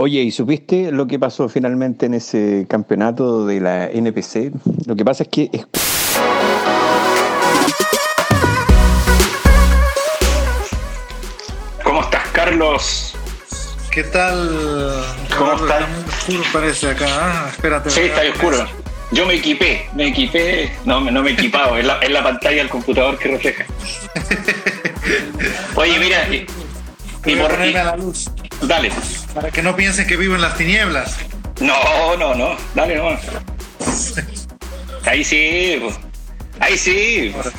Oye, ¿y supiste lo que pasó finalmente en ese campeonato de la NPC? Lo que pasa es que... Es... ¿Cómo estás, Carlos? ¿Qué tal? ¿Cómo estás? Oscuro parece acá. Ah, espérate. Sí, está oscuro. Yo me equipé, me equipé, no, no me he equipado, es la, es la pantalla del computador que refleja. Oye, mira, y, y por- y- a la luz. dale. Para que no piensen que vivo en las tinieblas. No, no, no, dale no. Ahí sí, pues. ahí sí. pues.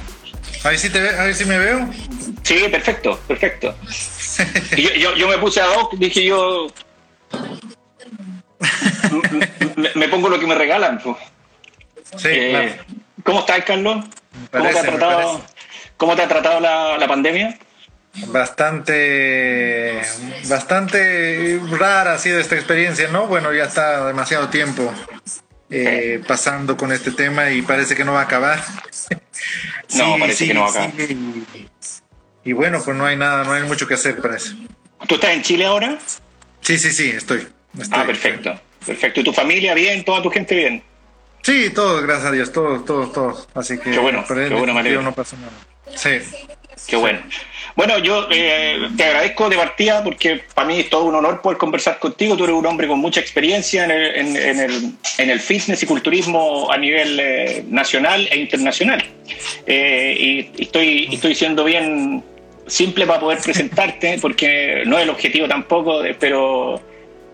A ver si, te ve- a ver si me veo. Sí, perfecto, perfecto. Yo, yo, yo me puse a dos, dije yo. Me pongo lo que me regalan. pues. Sí, Eh, claro. ¿Cómo estás, Carlos? ¿Cómo, te ha tratado. ¿Cómo te ha tratado la, la pandemia? Bastante, bastante rara ha sido esta experiencia, ¿no? Bueno, ya está demasiado tiempo eh, pasando con este tema y parece que no va a acabar. No, parece que no va a acabar. y, bueno, pues no hay nada, no hay mucho que hacer, parece. ¿Tú estás en Chile ahora? Sí, sí, sí, estoy. estoy. Ah, perfecto. Perfecto. ¿Y tu familia bien? ¿Toda tu gente bien? Sí, todos, gracias a Dios, todos, todos, todos. Así que Qué bueno, qué bueno, no pasa nada. Sí. Qué bueno. Bueno, yo eh, te agradezco de partida porque para mí es todo un honor poder conversar contigo. Tú eres un hombre con mucha experiencia en el, en- en el- en el fitness y culturismo a nivel eh, nacional e internacional. Eh, y y estoy, y estoy siendo bien simple para poder presentarte porque no es el objetivo tampoco, eh, pero,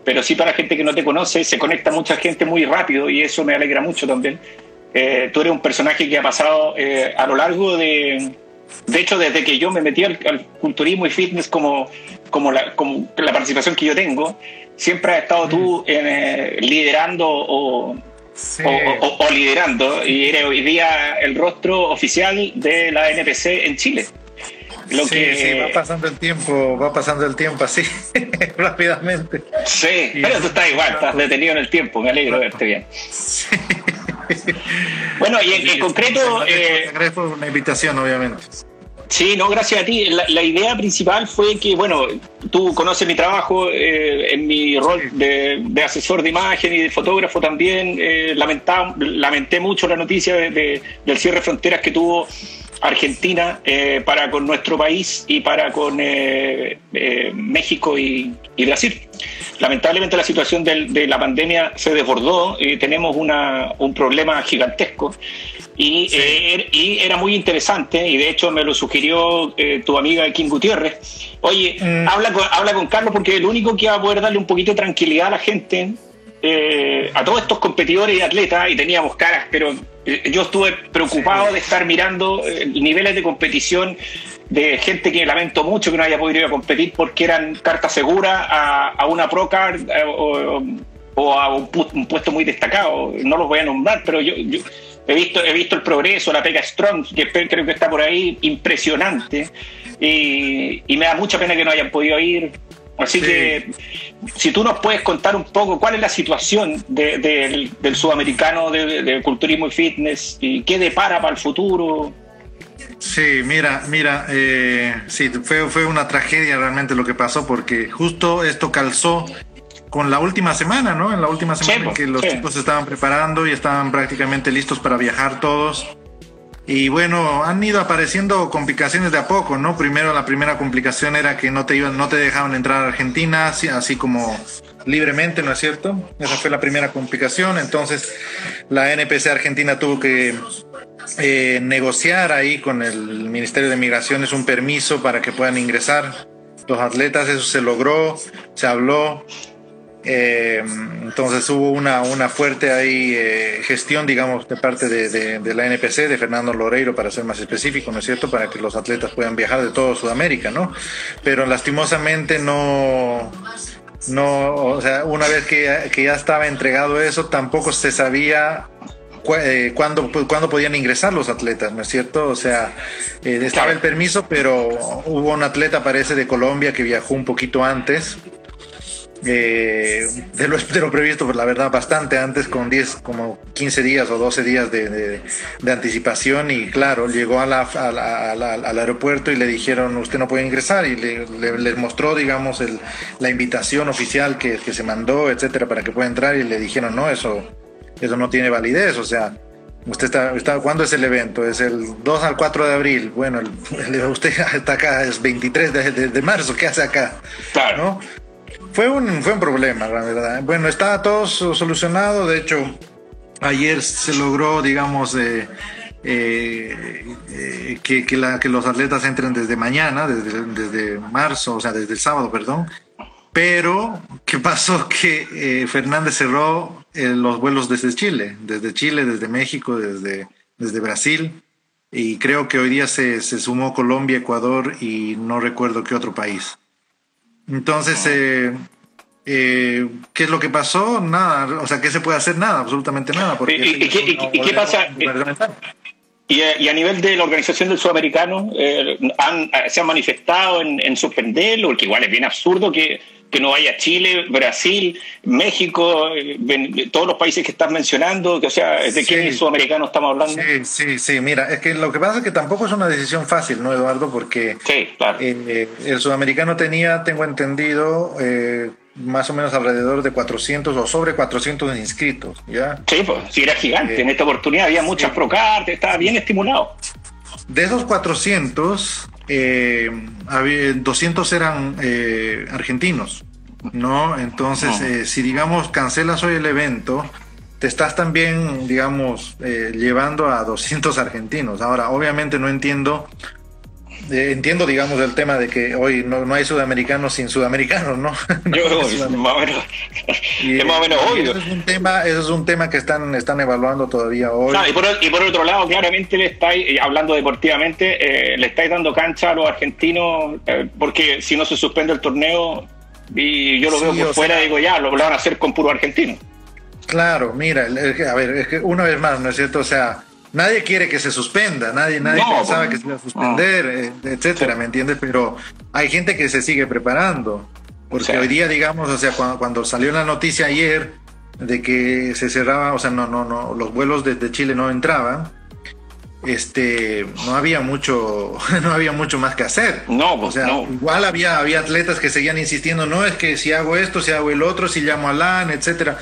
pero sí para gente que no te conoce, se conecta mucha gente muy rápido y eso me alegra mucho también. Eh, tú eres un personaje que ha pasado eh, a lo largo de, de hecho, desde que yo me metí al, al culturismo y fitness como, como, la, como la participación que yo tengo, siempre has estado tú eh, liderando o, Sí. o, o- o liderando y eres hoy día el rostro oficial de la NPC en Chile. Lo sí, que, sí, va pasando el tiempo, va pasando el tiempo así, rápidamente. Sí, pero tú estás igual, estás detenido en el tiempo, me alegro de verte bien. Bueno, y en, en concreto... Te eh, agradezco por la invitación, obviamente. Sí, no, gracias a ti. La, la idea principal fue que, bueno, tú conoces mi trabajo eh, en mi rol de, de asesor de imagen y de fotógrafo también. Eh, lamenta- lamenté mucho la noticia de- de- del cierre de fronteras que tuvo Argentina eh, para con nuestro país y para con eh, eh, México y, y Brasil. Lamentablemente la situación del- de la pandemia se desbordó y tenemos una- un problema gigantesco. Y, eh, er- y era muy interesante, y de hecho me lo sugirió eh, tu amiga Kim Gutiérrez. Oye, Mm. habla, con, habla con Carlos porque es el único que va a poder darle un poquito de tranquilidad a la gente, eh, a todos estos competidores y atletas, y teníamos caras, pero yo estuve preocupado de estar mirando eh, niveles de competición de gente que lamento mucho que no haya podido ir a competir porque eran cartas seguras a, a una pro card eh, o, o a un, pu- un puesto muy destacado. No los voy a nombrar, pero yo, yo he visto he visto el progreso, la pega Strong, que creo que está por ahí, impresionante. Y, y me da mucha pena que no hayan podido ir. Así Sí. que, si tú nos puedes contar un poco cuál es la situación de- del, del sudamericano de, de culturismo y fitness y qué depara para el futuro. Sí, mira, mira, eh, sí, fue, fue una tragedia realmente lo que pasó porque justo esto calzó con la última semana, ¿no? En la última semana Sí, en pues, que los sí. chicos se estaban preparando y estaban prácticamente listos para viajar todos. Y bueno, han ido apareciendo complicaciones de a poco, ¿no? Primero la primera complicación era que no te iban, no te dejaban entrar a Argentina, así, como libremente, ¿no es cierto? Esa fue la primera complicación. Entonces, la NPC Argentina tuvo que eh, negociar ahí con el Ministerio de Migraciones un permiso para que puedan ingresar los atletas. Eso se logró, se habló. Eh, entonces hubo una, una fuerte ahí eh, gestión, digamos, de parte de, de- de la NPC, de Fernando Loreiro, para ser más específico, ¿no es cierto? Para que los atletas puedan viajar de todo Sudamérica, ¿no? Pero lastimosamente no, no, o sea, una vez que, que ya estaba entregado eso, tampoco se sabía eh, cuándo, cuándo podían ingresar los atletas, ¿no es cierto? O sea, eh, estaba el permiso, pero hubo un atleta, parece, de Colombia que viajó un poquito antes eh, de, lo, de, lo, previsto, pues la verdad, bastante antes, con 10, como 15 días o 12 días de, de, de anticipación. Y claro, llegó a la, a la, al aeropuerto y le dijeron, usted no puede ingresar. Y le, le, les mostró, digamos, el, la invitación oficial que, que, se mandó, etcétera, para que pueda entrar. Y le dijeron, no, eso, eso no tiene validez. O sea, Usted está, está, ¿Cuándo es el evento? Es el 2 al 4 de abril. Bueno, el, usted está acá, es 23 de, de, de, marzo. ¿Qué hace acá? Claro. ¿no? Fue un, fue un problema, la verdad. Bueno, está todo solucionado. De hecho, ayer se logró, digamos, eh, eh, eh, que, que, los atletas entren desde mañana, desde, desde, marzo, o sea, desde el sábado, perdón. Pero, ¿qué pasó? Que Fernández cerró los vuelos desde Chile, desde Chile, desde México, desde, desde Brasil. Y creo que hoy día se, se sumó Colombia, Ecuador y no recuerdo qué otro país. Entonces, eh, eh, ¿qué es lo que pasó? Nada, o sea, ¿qué se puede hacer? Nada, absolutamente nada. Porque ¿Y, y, qué, y, qué, pasa? Y, y, a nivel de la organización del sudamericano, eh, han, ¿se han manifestado en, en, suspenderlo? Porque igual es bien absurdo que, que no vaya Chile, Brasil, México, eh, todos los países que estás mencionando, que, o sea, ¿de sí, qué sudamericano estamos hablando? Sí, sí, sí, mira, es que lo que pasa es que tampoco es una decisión fácil, ¿no, Eduardo? Porque sí, claro. eh, el sudamericano tenía, tengo entendido, eh, más o menos alrededor de 400 o sobre 400 inscritos, ¿ya? Sí, pues, sí era gigante. en esta oportunidad había muchas sí. procartes, estaba bien estimulado. De esos 400, eh, había, 200 eran eh, argentinos, ¿no? Entonces, no. Eh, si digamos cancelas hoy el evento, te estás también, digamos, eh, llevando a 200 argentinos. Ahora, obviamente no entiendo eh, entiendo, digamos, el tema de que hoy no, no hay sudamericanos sin sudamericanos, ¿no? Yo, más o menos, y, es más o menos obvio. Eso es un tema, eso es un tema que están, están evaluando todavía hoy. No, y, por, y, por, otro lado, claramente le estáis, hablando deportivamente, eh, le estáis dando cancha a los argentinos, eh, porque si no se suspende el torneo, y yo lo sí, veo por fuera, sea, digo, ya, lo, lo van a hacer con puro argentino. Claro, mira, a ver, es que una vez más, ¿no es cierto? O sea, nadie quiere que se suspenda, nadie, nadie no, pensaba que se iba a suspender, no. eh, etcétera. ¿me entiendes? Pero hay gente que se sigue preparando. Porque sí. hoy día, digamos, o sea, cuando, cuando, salió la noticia ayer de que se cerraba, o sea, no, no, no, los vuelos desde Chile no entraban, este, no había mucho, no había mucho más que hacer. No, pues, o sea, no. igual había, había atletas que seguían insistiendo, no es que si hago esto, si hago el otro, si llamo a LAN, etcétera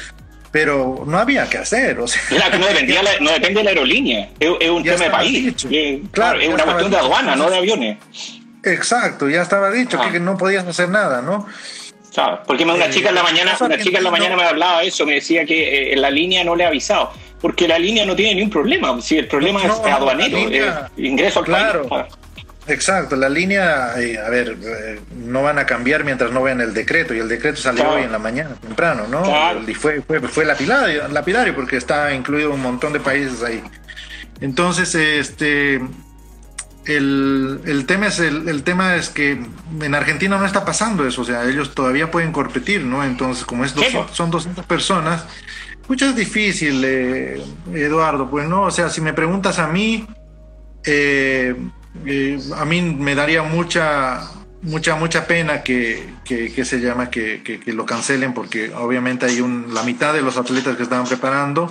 pero no había que hacer. O sea, claro, no, dependía la, no depende de la aerolínea, es, es un tema de país. Es, claro, es una cuestión dicho. de aduana, no de aviones. Exacto, ya estaba dicho ah. que, que, no podías hacer nada, ¿no? Claro, porque una chica en la mañana, una chica en la mañana me hablaba eso, me decía que eh, la línea no le ha avisado, porque la línea no tiene ningún problema, si el problema no, es aduanero, línea, eh, ingreso al claro. país. Exacto, la línea, eh, a ver, eh, no van a cambiar mientras no vean el decreto, y el decreto salió claro. hoy en la mañana, temprano, ¿no? Claro. Y fue, fue, fue lapidario, lapidario, porque está incluido un montón de países ahí. Entonces, este, el, el, tema es el, el, tema es que en Argentina no está pasando eso, o sea, ellos todavía pueden competir, ¿no? Entonces, como es 200, son 200 personas, mucho es difícil, eh, Eduardo, pues no, o sea, si me preguntas a mí, eh, eh, a mí me daría mucha mucha mucha pena que, que, que se llama que, que, lo cancelen porque obviamente hay un, la mitad de los atletas que estaban preparando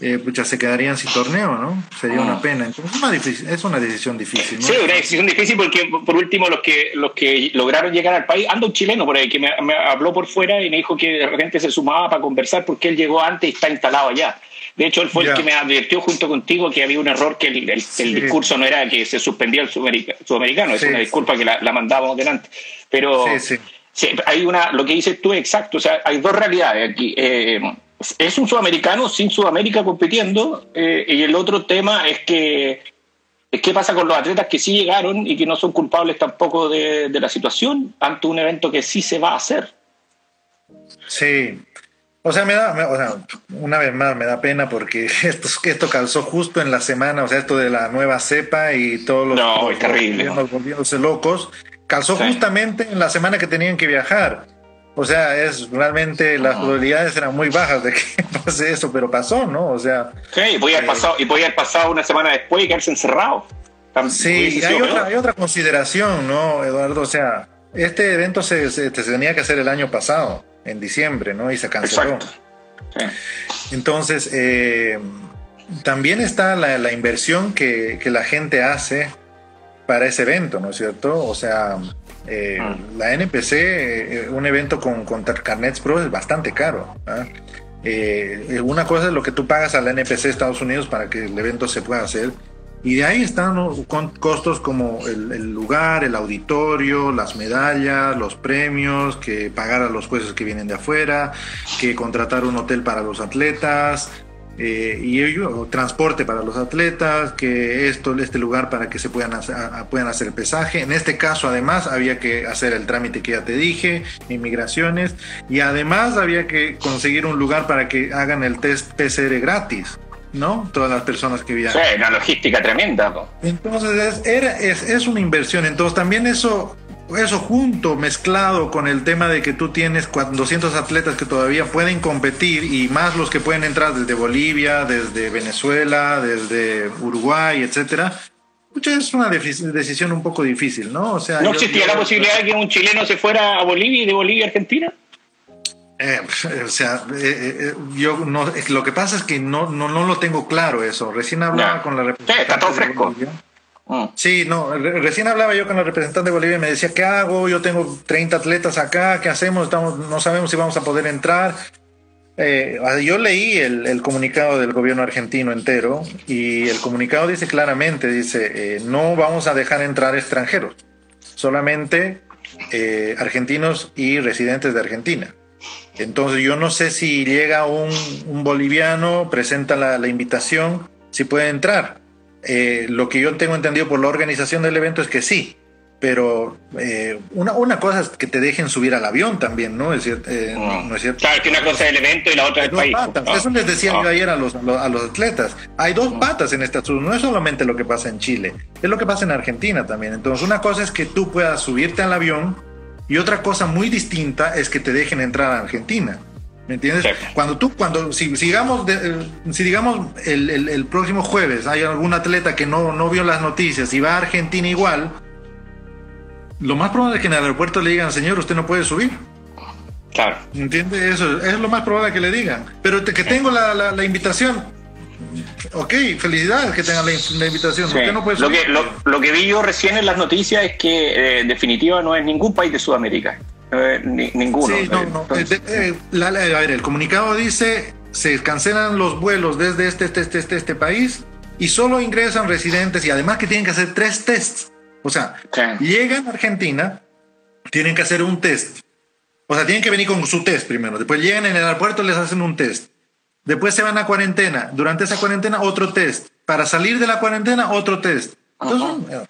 eh, pues ya se quedarían sin torneo, ¿no? Sería una pena. Entonces es una, difícil, es una decisión difícil. ¿no? Sí, una decisión difícil porque, por último, los que, los que lograron llegar al país, anda un chileno por ahí que me, me, habló por fuera y me dijo que de repente se sumaba para conversar porque él llegó antes y está instalado allá. De hecho, él fue yeah. el que me advirtió junto contigo que había un error, que el, el, sí. el discurso no era que se suspendía el sudamericano, es sí. una disculpa que la, la mandábamos delante. Pero sí, hay una, lo que dices tú es exacto, o sea, hay dos realidades aquí. Eh, es un sudamericano sin Sudamérica compitiendo eh, y el otro tema es que qué pasa con los atletas que sí llegaron y que no son culpables tampoco de, de la situación ante un evento que sí se va a hacer. Sí, o sea, me da, me, o sea, una vez más me da pena porque esto, esto calzó justo en la semana, o sea, esto de la nueva cepa y todos los, no, los, terrible, los volviéndose locos, calzó sí. justamente en la semana que tenían que viajar. O sea, es realmente las probabilidades eran muy bajas de que pase eso, pero pasó, ¿no? O sea. Sí, y podía haber eh, pasado, y podía haber pasado una semana después y quedarse encerrado. Sí, y hay otra, hay otra consideración, ¿no, Eduardo? O sea, este evento se, se, se tenía que hacer el año pasado. En diciembre, ¿no? Y se canceló. Entonces, eh, también está la, inversión que, la gente hace para ese evento, ¿no es cierto? O sea, eh, ah. la NPC, eh, un evento con, con Carnets Pro es bastante caro. ¿ah? una cosa es lo que tú pagas a la NPC Estados Unidos para que el evento se pueda hacer y de ahí están costos como el, lugar, el auditorio, las medallas, los premios, que pagar a los jueces que vienen de afuera, que contratar un hotel para los atletas, eh, y transporte para los atletas, que esto, este lugar para que se puedan hacer, puedan hacer el pesaje. En este caso, además, había que hacer el trámite que ya te dije, inmigraciones, y además había que conseguir un lugar para que hagan el test PCR gratis. ¿No? Todas las personas que viajan. Sí, una logística tremenda. Entonces es, es, una inversión. Entonces también eso, eso junto, mezclado con el tema de que tú tienes 200 atletas que todavía pueden competir y más los que pueden entrar desde Bolivia, desde Venezuela, desde Uruguay, etcétera. Es una decisión un poco difícil, ¿no? O sea, ¿No existía la posibilidad de que un chileno se fuera a Bolivia y de Bolivia a Argentina? Eh, o sea, eh, eh, yo no, lo que pasa es que no, no, no lo tengo claro eso. Recién hablaba con la representante. De Bolivia. Mm. Sí, no, recién hablaba yo con la representante de Bolivia y me decía, ¿qué hago? Yo tengo 30 atletas acá, ¿qué hacemos? Estamos, no sabemos si vamos a poder entrar. yo leí el, el, comunicado del gobierno argentino entero y el comunicado dice claramente, dice, no vamos a dejar entrar extranjeros, solamente argentinos y residentes de Argentina. Entonces yo no sé si llega un, boliviano, presenta la, invitación, si puede entrar. Eh, lo que yo tengo entendido por la organización del evento es que sí, pero eh, una, una, cosa es que te dejen subir al avión también, ¿no? Es cierto, eh, no, es cierto. Claro, que una cosa es el evento y la otra es el país. Eso les decía yo ayer a los, a los, atletas. Hay dos patas en asunto. No es solamente lo que pasa en Chile, es lo que pasa en Argentina también. Entonces, una cosa es que tú puedas subirte al avión y otra cosa muy distinta es que te dejen entrar a Argentina. ¿Me entiendes? Cuando tú, cuando, si, digamos, si digamos el, el, próximo jueves hay algún atleta que no, no vio las noticias y va a Argentina igual, lo más probable es que en el aeropuerto le digan, señor, usted no puede subir. Claro. ¿Me entiendes? Eso es lo más probable que le digan. Pero que tengo la, la invitación, Ok, felicidades que tengan la, invitación. lo, que, lo, que vi yo recién en las noticias es que eh, en definitiva no es ningún país de Sudamérica. ninguno. Sí, no, no. Eh, a ver, el comunicado dice se cancelan los vuelos desde este, este, este, este, este país y solo ingresan residentes y además que tienen que hacer tres tests. O sea, llegan a Argentina, tienen que hacer un test. O sea, tienen que venir con su test primero. Después llegan en el aeropuerto, les hacen un test. Después se van a cuarentena. Durante esa cuarentena, otro test. Para salir de la cuarentena, otro test. Entonces,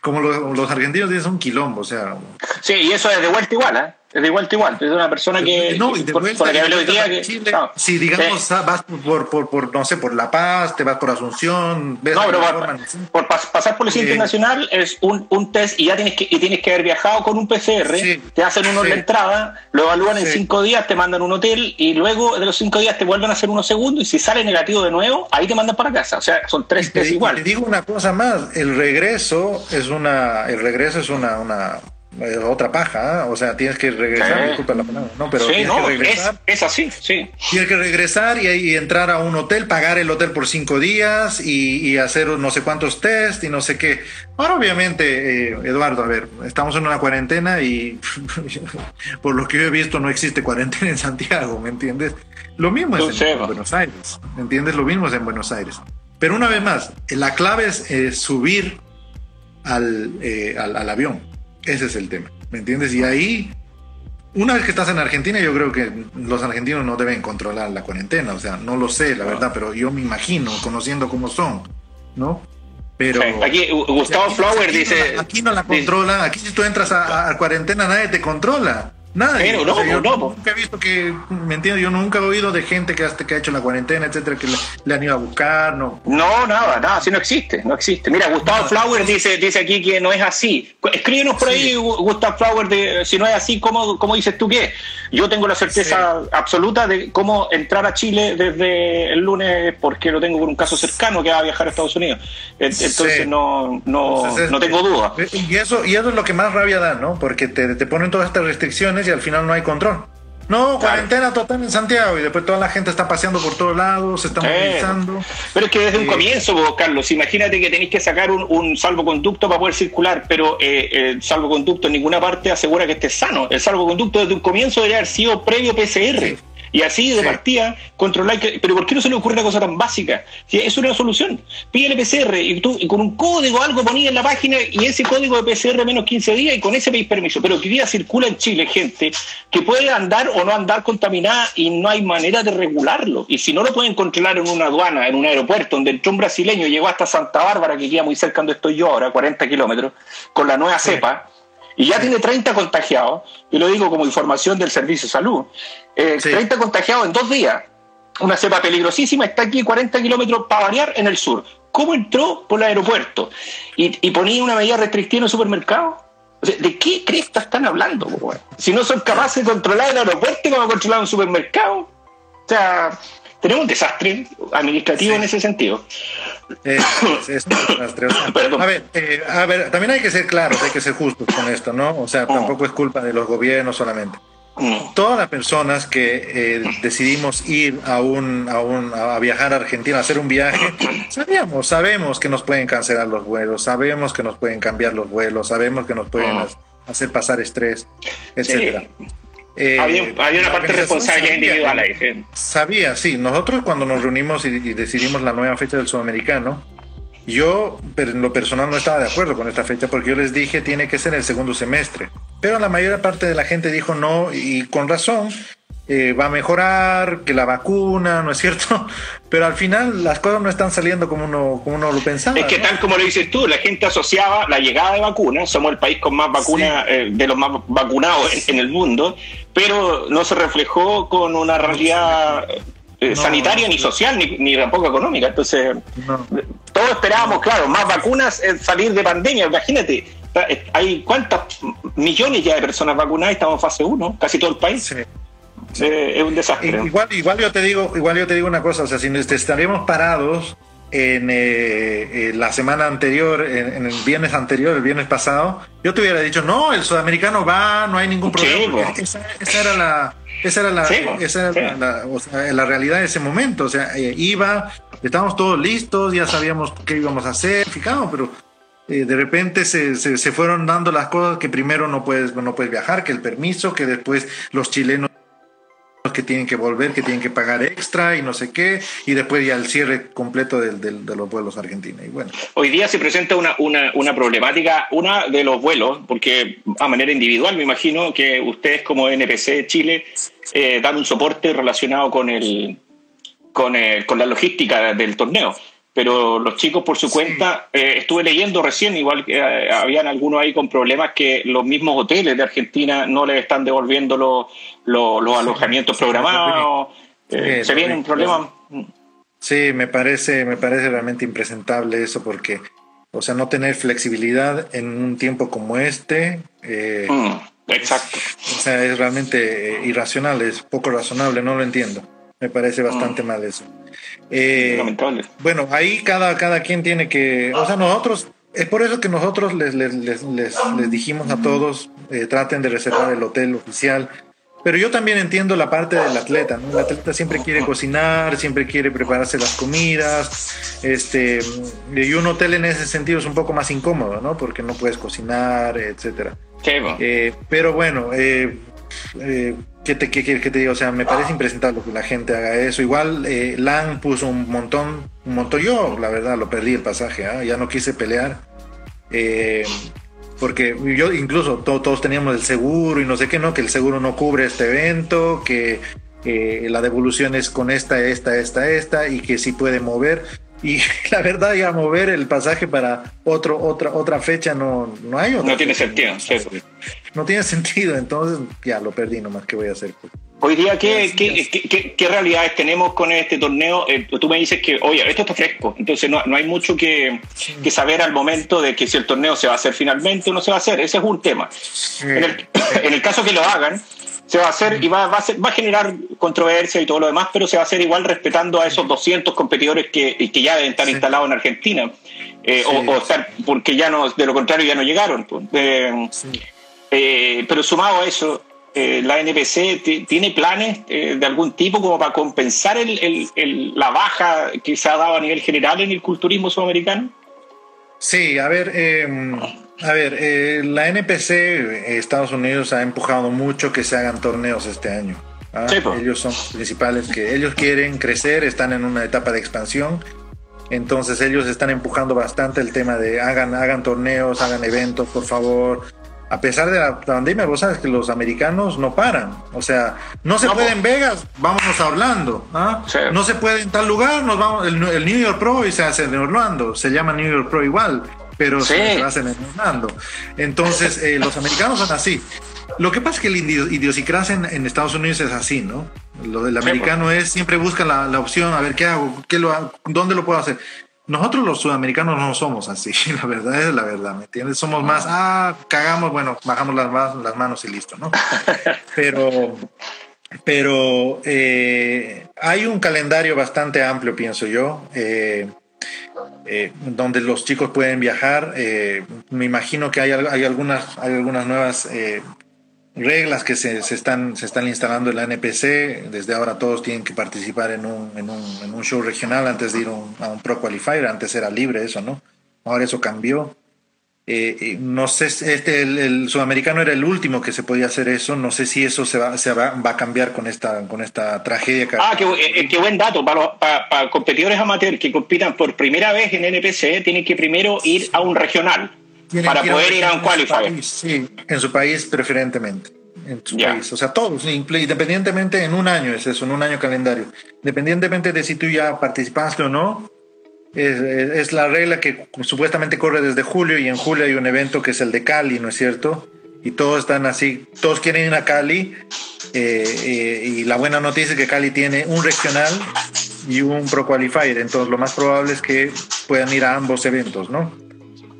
como los, los argentinos dicen, un quilombo, o sea. Sí, y eso es de vuelta igual, ¿eh? Es de igual igual. Es una persona que. No, y de vuelta. Por, que, Chile, Si digamos vas por, por, por, no sé, por La Paz, te vas por Asunción. Ves no, pero por, pasar Policía Internacional es un, un, test y ya tienes que, y tienes que haber viajado con un PCR. te hacen uno en la entrada, lo evalúan en cinco días, te mandan un hotel y luego de los cinco días te vuelven a hacer uno segundo y si sale negativo de nuevo, ahí te mandan para casa. O sea, son tres test iguales. Te digo una cosa más: el regreso es una. El regreso es una, una otra paja, ¿eh? o sea, tienes que regresar, disculpa la palabra, no, pero tienes que regresar. Es, así, sí. Tienes que regresar y, entrar a un hotel, pagar el hotel por cinco días y, hacer no sé cuántos test y no sé qué. Ahora, obviamente, eh, Eduardo, a ver, estamos en una cuarentena y por lo que yo he visto no existe cuarentena en Santiago, ¿me entiendes? Lo mismo es en, Buenos Aires, ¿me entiendes? Lo mismo es en Buenos Aires. Pero una vez más, la clave es eh, subir al, al, al avión ese es el tema, ¿me entiendes? Y ahí, una vez que estás en Argentina, yo creo que los argentinos no deben controlar la cuarentena, o sea, no lo sé, la verdad, pero yo me imagino, conociendo cómo son, ¿no? Pero aquí Gustavo Flower dice aquí no la controla aquí si tú entras a, a, cuarentena nadie te controla Nada. Pero no, yo nunca he visto que, ¿me entiendes? Yo nunca he oído de gente que, que ha hecho la cuarentena, etcétera, que le, han ido a buscar, no. No, nada, nada, así no existe, no existe. Mira, Gustavo Flower dice, dice aquí que no es así. Escríbenos por ahí, Gustavo Flower, de, si no es así, ¿cómo, cómo dices tú que Yo tengo la certeza absoluta de cómo entrar a Chile desde el lunes, porque lo tengo por un caso cercano que va a viajar a Estados Unidos. Entonces no, no, no tengo duda. Y eso, y eso es lo que más rabia da, ¿no? Porque te, te ponen todas estas restricciones y al final no hay control. No, cuarentena total en Santiago y después toda la gente está paseando por todos lados, se está movilizando. Pero es que desde un comienzo, Carlos, imagínate que tenéis que sacar un, salvoconducto para poder circular, pero eh, el salvoconducto en ninguna parte asegura que esté sano. El salvoconducto desde un comienzo debería haber sido previo PCR. Y así de partida controlar que, pero ¿por qué no se le ocurre una cosa tan básica? Si es una solución. Pide el PCR y tú y con un código algo ponías en la página y ese código de PCR menos 15 días y con ese pedís permiso. Pero que día circula en Chile gente que puede andar o no andar contaminada y no hay manera de regularlo. Y si no lo pueden controlar en una aduana, en un aeropuerto, donde entró un brasileño y llegó hasta Santa Bárbara, que queda muy cerca donde estoy yo ahora, 40 kilómetros, con la nueva cepa y ya tiene 30 contagiados, y lo digo como información del Servicio de Salud, 30 eh, contagiados en dos días, una cepa peligrosísima, está aquí 40 kilómetros para variar en el sur. ¿Cómo entró por el aeropuerto? ¿Y, ponía una medida restrictiva en el supermercado? ¿De qué cresta están hablando? Si no son capaces de controlar el aeropuerto, ¿cómo controlar un supermercado? O sea, tenemos un desastre administrativo en ese sentido. Es, un desastre. a, ver, eh, a ver, también hay que ser claros, hay que ser justos con esto, ¿no? O sea, oh. tampoco es culpa de los gobiernos solamente. Todas las personas que eh, decidimos ir a un, a un a viajar a Argentina, a hacer un viaje, sabíamos, sabemos que nos pueden cancelar los vuelos, sabemos que nos pueden cambiar los vuelos, sabemos que nos pueden oh. hacer pasar estrés, etcétera. Eh, había, una parte responsable individual ahí. Sabía, sí. Nosotros cuando nos reunimos y, decidimos la nueva fecha del sudamericano, yo en lo personal no estaba de acuerdo con esta fecha porque yo les dije tiene que ser el segundo semestre. Pero la mayor parte de la gente dijo no y con razón. Eh, va a mejorar, que la vacuna, ¿no es cierto? Pero al final las cosas no están saliendo como uno, como uno lo pensaba. Es que tal como lo dices tú, la gente asociaba la llegada de vacunas, somos el país con más vacunas, eh, de los más vacunados en, el mundo, pero no se reflejó con una realidad eh, sanitaria ni social ni, ni, tampoco económica. Entonces, todos esperábamos, claro, más vacunas, salir de pandemia, imagínate. Hay cuántas millones ya de personas vacunadas, estamos en fase 1, casi todo el país. Eh, es un desastre. Igual, igual yo te digo, igual yo te digo una cosa, o sea, si estaríamos parados en eh, la semana anterior, en, el viernes anterior, el viernes pasado, yo te hubiera dicho, no, el sudamericano va, no hay ningún problema. esa, era la, esa era la, esa era la, realidad de ese momento. O sea, eh, iba, estábamos todos listos, ya sabíamos qué íbamos a hacer, fijamos, pero de repente se, se, se, fueron dando las cosas que primero no puedes, no puedes viajar, que el permiso, que después los chilenos que tienen que volver, que tienen que pagar extra y no sé qué, y después ya el cierre completo del, de los vuelos argentinos. Y bueno. Hoy día se presenta una, una, una, problemática, una de los vuelos, porque a manera individual me imagino que ustedes como NPC Chile eh, dan un soporte relacionado con, el, con, el, con la logística del torneo pero los chicos por su cuenta, eh, estuve leyendo recién, igual que eh, habían algunos ahí con problemas que los mismos hoteles de Argentina no les están devolviendo los, los, alojamientos programados. Eh, se viene un problema. Sí, me parece, me parece realmente impresentable eso porque, o sea, no tener flexibilidad en un tiempo como este. Mm, exacto. O sea, es realmente irracional, es poco razonable, no lo entiendo. Me parece bastante mm. mal eso. Eh, bueno, ahí cada, cada quien tiene que, o sea, nosotros, es por eso que nosotros les, les, les, les, dijimos a todos, eh, traten de reservar el hotel oficial. Pero yo también entiendo la parte del atleta, ¿no? El atleta siempre quiere cocinar, siempre quiere prepararse las comidas, este, y un hotel en ese sentido es un poco más incómodo, ¿no? Porque no puedes cocinar, etcétera. Eh, pero bueno, eh, eh, ¿qué te, qué, qué, te digo? O sea, me parece impresentable que la gente haga eso. Igual eh, Lang puso un montón, un montón. Yo, la verdad, lo perdí el pasaje, ¿ah? ya no quise pelear. Eh, porque yo incluso todos teníamos el seguro y no sé qué, ¿no? Que el seguro no cubre este evento, que la devolución es con esta, esta, esta, esta, y que sí puede mover. Y la verdad, ya mover el pasaje para otro, otra, otra fecha no, no hay No tiene sentido. No tiene sentido, entonces ya lo perdí nomás, ¿qué voy a hacer? Hoy día, ¿qué, qué, qué, realidades tenemos con este torneo? Eh, tú me dices que, oye, esto está fresco, entonces no, no hay mucho que, saber al momento de que si el torneo se va a hacer finalmente o no se va a hacer. Ese es un tema. En, el, en el caso que lo hagan, se va a hacer y va, va, a va, a generar controversia y todo lo demás, pero se va a hacer igual respetando a esos 200 competidores que, que ya deben estar instalados en Argentina, eh, o, estar, porque ya no, de lo contrario ya no llegaron. Eh, eh, pero sumado a eso, eh, la NPC tiene planes eh, de algún tipo como para compensar el, la baja que se ha dado a nivel general en el culturismo sudamericano? Sí, a ver, em, a ver, eh, la NPC Estados Unidos ha empujado mucho que se hagan torneos este año. ¿ah? Ellos son principales que ellos quieren crecer, están en una etapa de expansión. Entonces ellos están empujando bastante el tema de hagan, hagan torneos, hagan eventos, por favor a pesar de la pandemia, vos sabes que los americanos no paran. O sea, no se puede en Vegas, vámonos a Orlando. ¿ah? No se puede en tal lugar, nos vamos. El, New York Pro y se hace en Orlando. Se llama New York Pro igual, pero se hace en Orlando. Entonces, eh, los americanos son así. Lo que pasa es que la idiosincrasia en, Estados Unidos es así, ¿no? Lo del americano es siempre busca la, la, opción, a ver qué hago, qué lo, dónde lo puedo hacer. Nosotros los sudamericanos no somos así, la verdad es la verdad, ¿me entiendes? Somos más, ah, cagamos, bueno, bajamos las, las manos y listo, ¿no? Pero, pero eh, hay un calendario bastante amplio, pienso yo, eh, eh, donde los chicos pueden viajar. me imagino que hay, algunas, hay algunas nuevas reglas que se, se, están, se están instalando en la NPC. Desde ahora todos tienen que participar en un, en un, en un show regional antes de ir a un Pro Qualifier. Antes era libre eso, ¿no? Ahora eso cambió. Eh, no sé, este, el, sudamericano era el último que se podía hacer eso. No sé si eso se va, se va, va a cambiar con esta, con esta tragedia. ah, qué, eh, qué, buen dato. Para, para, competidores amateurs que compitan por primera vez en NPC, tienen que primero ir a un regional para poder ir a un qualifier. sí, en su país preferentemente. En su país. O sea, todos, independientemente en un año, es eso, en un año calendario. Independientemente de si tú ya participaste o no, es, la regla que supuestamente corre desde julio y en julio hay un evento que es el de Cali, ¿no es cierto? Y todos están así, todos quieren ir a Cali eh, eh, y la buena noticia es que Cali tiene un regional y un Pro Qualifier, entonces lo más probable es que puedan ir a ambos eventos, ¿no?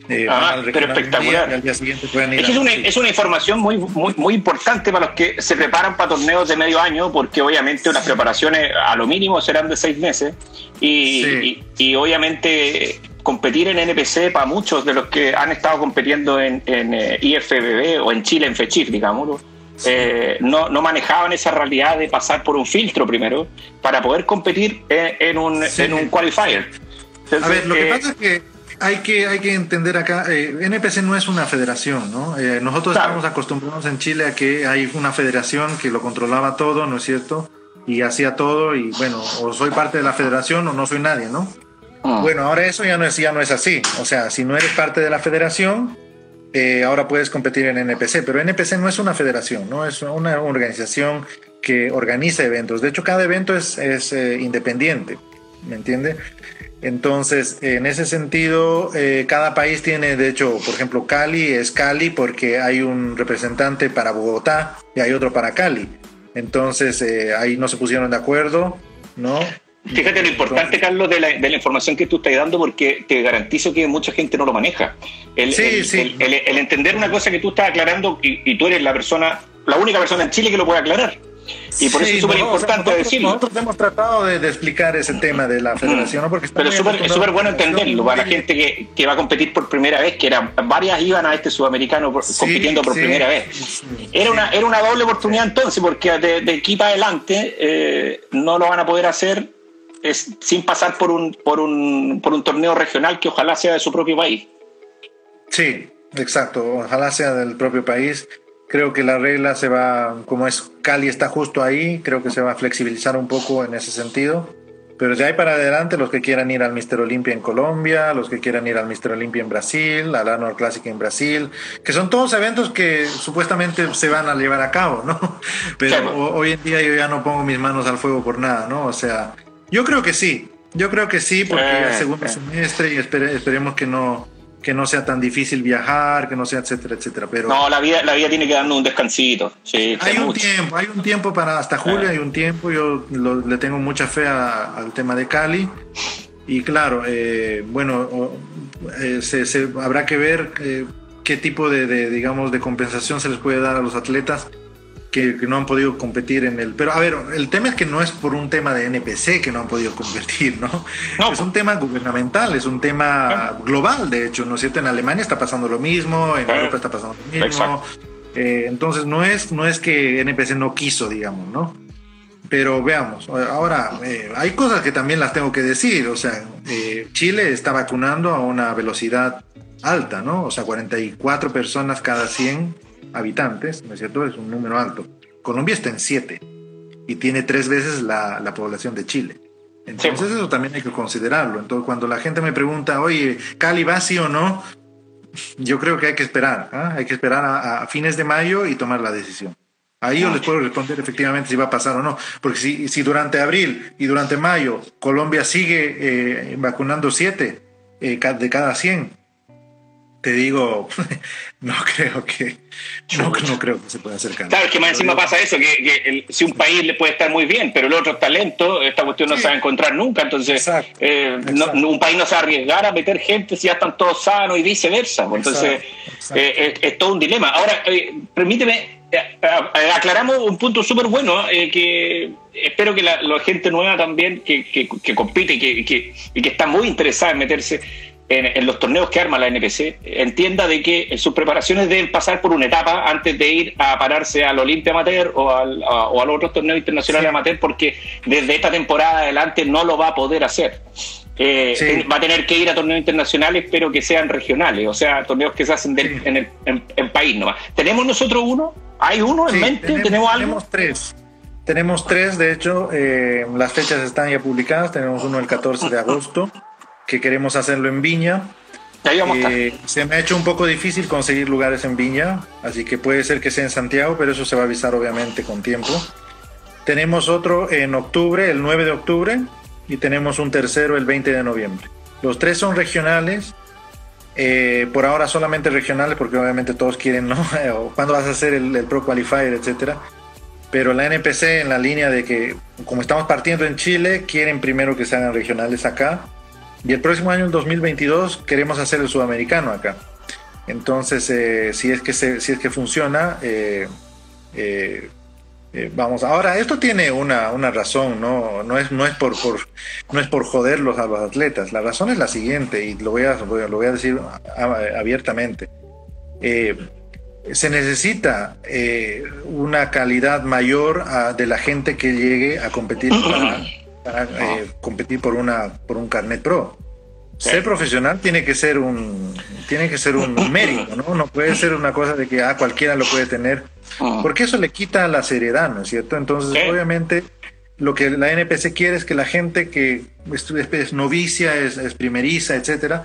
Eh, ah, pero espectacular. es, una, información muy, muy, muy importante para los que se preparan para torneos de medio año, porque obviamente las preparaciones a lo mínimo serán de seis meses. Y, y, obviamente competir en NPC para muchos de los que han estado compitiendo en, en eh, IFBB o en Chile en FECHIF, digamos, eh, no, no, manejaban esa realidad de pasar por un filtro primero para poder competir en, un, en un qualifier. a ver, lo que pasa es que hay que, hay que entender acá, eh, NPC no es una federación, ¿no? Eh, nosotros estamos acostumbrados en Chile a que hay una federación que lo controlaba todo, ¿no es cierto? Y hacía todo y bueno, o soy parte de la federación o no soy nadie, ¿no? Ah. Bueno, ahora eso ya no, es, ya no es así. O sea, si no eres parte de la federación, eh, ahora puedes competir en NPC, pero NPC no es una federación, ¿no? Es una organización que organiza eventos. De hecho, cada evento es, es independiente, ¿me entiende? Entonces, en ese sentido, eh, cada país tiene, de hecho, por ejemplo, Cali es Cali porque hay un representante para Bogotá y hay otro para Cali. Entonces, eh, ahí no se pusieron de acuerdo, ¿no? Fíjate lo importante, Carlos, de la, de la, información que tú estás dando, porque te garantizo que mucha gente no lo maneja. El, sí, sí. el, entender una cosa que tú estás aclarando y, y tú eres la persona, la única persona en Chile que lo puede aclarar. Y por eso es súper importante decirlo. Nosotros hemos tratado de, explicar ese tema de la federación, ¿no? Porque Pero es súper bueno entenderlo para la gente que, que, va a competir por primera vez, que eran varias iban a este sudamericano compitiendo por primera vez. Era una, era una doble oportunidad entonces, porque de, de aquí para adelante eh, no lo van a poder hacer es, sin pasar por un, por, un, por un torneo regional que ojalá sea de su propio país. Sí, exacto, ojalá sea del propio país Creo que la regla se va, como es Cali está justo ahí, creo que se va a flexibilizar un poco en ese sentido. Pero de ahí para adelante, los que quieran ir al Mister Olimpia en Colombia, los que quieran ir al Mister Olimpia en Brasil, al Arnold Classic en Brasil, que son todos eventos que supuestamente se van a llevar a cabo, ¿no? Pero hoy en día yo ya no pongo mis manos al fuego por nada, ¿no? O sea, yo creo que sí, yo creo que sí, porque es segundo semestre y esperemos que no, que no sea tan difícil viajar, que no sea, etcétera, etcétera. Pero no, la vida, la vida tiene que darnos un descansito. hay un tiempo, hay un tiempo para hasta julio, hay un tiempo. Yo le tengo mucha fe al tema de Cali. Y claro, eh, bueno, eh, se, habrá que ver eh, qué tipo de, digamos, de compensación se les puede dar a los atletas que, no han podido competir en el... Pero a ver, el tema es que no es por un tema de NPC que no han podido competir, ¿no? Es un tema gubernamental, es un tema global, de hecho, ¿no es cierto? En Alemania está pasando lo mismo, en Europa está pasando lo mismo. Eh, entonces no es, no es que NPC no quiso, digamos, ¿no? Pero veamos, ahora eh, hay cosas que también las tengo que decir, o sea, eh, Chile está vacunando a una velocidad alta, ¿no? O sea, 44 personas cada 100 habitantes, ¿no es cierto? Es un número alto. Colombia está en 7 y tiene tres veces la, la población de Chile. Entonces eso también hay que considerarlo. Entonces cuando la gente me pregunta, oye, Cali va sí o no, yo creo que hay que esperar, ¿ah? hay que esperar a, fines de mayo y tomar la decisión. Ahí yo les puedo responder efectivamente si va a pasar o no, porque si, si durante abril y durante mayo Colombia sigue eh, vacunando siete eh, de cada 100, te digo, no creo que no, creo que se pueda acercar. Claro, es que más encima pasa eso, que, si un país le puede estar muy bien, pero el otro está lento, esta cuestión no se va a encontrar nunca, entonces eh, un país no se va a arriesgar a meter gente si ya están todos sanos y viceversa, pues, entonces eh, es, todo un dilema. Ahora, eh, permíteme, aclaramos un punto súper bueno, que espero que la, gente nueva también que, que compite y que, y que está muy interesada en meterse en, los torneos que arma la NPC entienda de que sus preparaciones deben pasar por una etapa antes de ir a pararse al Olimpia Amateur o, al, o a los otros torneos internacionales amateur porque desde esta temporada adelante no lo va a poder hacer. Eh, va a tener que ir a torneos internacionales, pero que sean regionales, o sea, torneos que se hacen en el en, país nomás. ¿Tenemos nosotros uno? ¿Hay uno en mente? Tenemos, Tenemos tres. Tenemos tres, de hecho, eh, las fechas están ya publicadas. Tenemos uno el 14 de agosto que queremos hacerlo en Viña. Eh, se me ha hecho un poco difícil conseguir lugares en Viña, así que puede ser que sea en Santiago, pero eso se va a avisar obviamente con tiempo. Tenemos otro en octubre, el 9 de octubre, y tenemos un tercero el 20 de noviembre. Los tres son regionales, eh, por ahora solamente regionales, porque obviamente todos quieren, ¿no? ¿Cuándo vas a hacer el, el, Pro Qualifier, etcétera? Pero la NPC en la línea de que, como estamos partiendo en Chile, quieren primero que se hagan regionales acá y el próximo año, el 2022, queremos hacer el sudamericano acá. Entonces, eh, si, es que si es que funciona, eh, eh, vamos. Ahora, esto tiene una, una, razón, ¿no? No es, no, es por, por, no es por joderlos a los atletas. La razón es la siguiente, y lo voy a, lo voy a decir abiertamente. se necesita una calidad mayor de la gente que llegue a competir para para eh, competir por una por un carnet pro. Ser profesional tiene que ser un tiene que ser un mérito, ¿no? No puede ser una cosa de que ah, cualquiera lo puede tener, ah. porque eso le quita la seriedad, ¿no es cierto? Entonces, obviamente, lo que la NPC quiere es que la gente que es, novicia, es, primeriza, etcétera,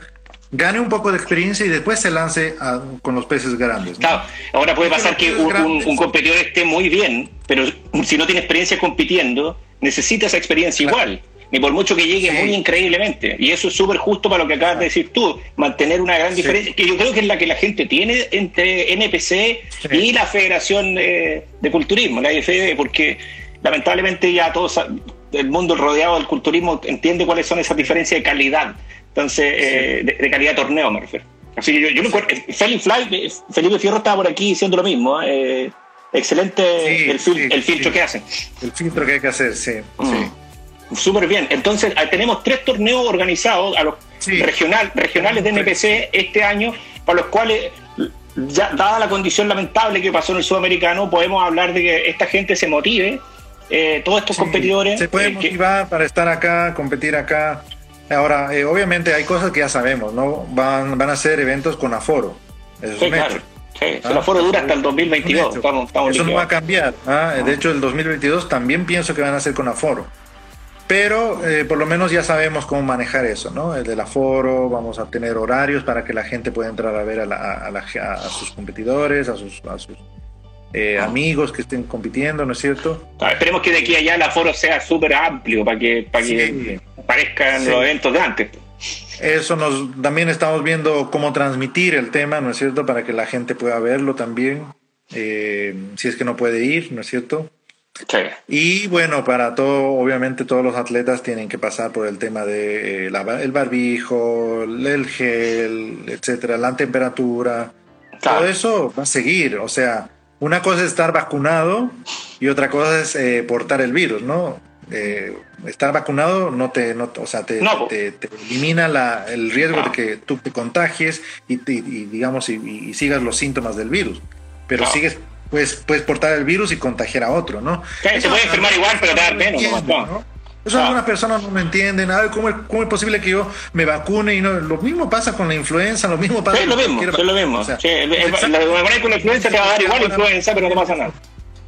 gane un poco de experiencia y después se lance con los peces grandes. Claro, ahora puede pasar que un, un, competidor esté muy bien, pero si no tiene experiencia compitiendo, necesita esa experiencia igual, ni por mucho que llegue muy increíblemente. Y eso es súper justo para lo que acabas de decir tú, mantener una gran diferencia, que yo creo que es la que la gente tiene entre NPC y la Federación de, Culturismo, la IFD, porque lamentablemente ya todos, el mundo rodeado del culturismo entiende cuáles son esas diferencias de calidad, entonces, eh, de, calidad de torneo me refiero. Así que yo, yo me acuerdo, Felipe, Felipe Fierro estaba por aquí diciendo lo mismo. ¿eh? excelente el, filtro que hacen. El filtro que hay que hacer, sí. Mm. Súper bien. Entonces, ah, tenemos tres torneos organizados a los regional, regionales de NPC este año, para los cuales, ya, dada la condición lamentable que pasó en el sudamericano, podemos hablar de que esta gente se motive, eh, todos estos competidores. Se puede eh, motivar para estar acá, competir acá. Ahora, eh, obviamente hay cosas que ya sabemos, ¿no? Van, van a ser eventos con aforo. Eso sí, claro. Sí, el aforo dura hasta el 2022. Eso no va a cambiar. ¿ah? De hecho, el 2022 también pienso que van a ser con aforo. Pero eh, por lo menos ya sabemos cómo manejar eso, ¿no? El del aforo, vamos a tener horarios para que la gente pueda entrar a ver a, sus competidores, a sus, eh, amigos que estén compitiendo, ¿no es cierto? Ah, esperemos que de aquí a allá el aforo sea súper amplio para que, para que parezcan los eventos de antes. Eso nos también estamos viendo cómo transmitir el tema, ¿no es cierto? Para que la gente pueda verlo también, eh, si es que no puede ir, ¿no es cierto? Sí. Y bueno, para todo, obviamente todos los atletas tienen que pasar por el tema de eh, el barbijo, el gel, etcétera, la temperatura. Todo eso va a seguir. O sea, una cosa es estar vacunado y otra cosa es eh, portar el virus, ¿no? eh, estar vacunado no te, no, o sea, te, te, elimina la, el riesgo de que tú te contagies y, digamos y, sigas los síntomas del virus. pero sigues puedes, puedes portar el virus y contagiar a otro, ¿no? se puede enfermar igual, pero te da menos. Eso ah. algunas personas no lo entienden. ¿cómo, es, ¿Cómo es posible que yo me vacune? y no Lo mismo pasa con la influenza, lo mismo pasa con lo mismo, es lo mismo. sí, la, con la influenza te va a dar igual influenza, pero no pasa nada.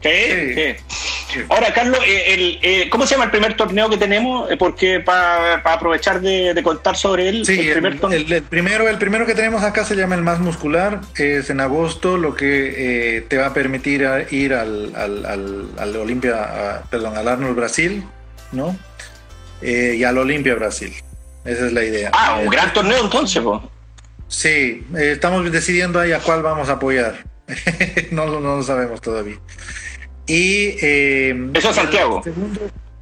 Sí, sí. Ahora, Carlos, eh, el, eh, ¿cómo se llama el primer torneo que tenemos? Eh, porque para aprovechar de, contar sobre él, el, primer el, primero, el primero que tenemos acá se llama el más muscular. Es en agosto, lo que te va a permitir ir al, al, al, al Olimpia, perdón, al Arnold Brasil, ¿no? y al Olimpia Brasil. Esa es la idea. Ah, un gran torneo entonces, Sí, estamos decidiendo ahí a cuál vamos a apoyar. no, no lo sabemos todavía. Y, eh, ¿Eso es Santiago?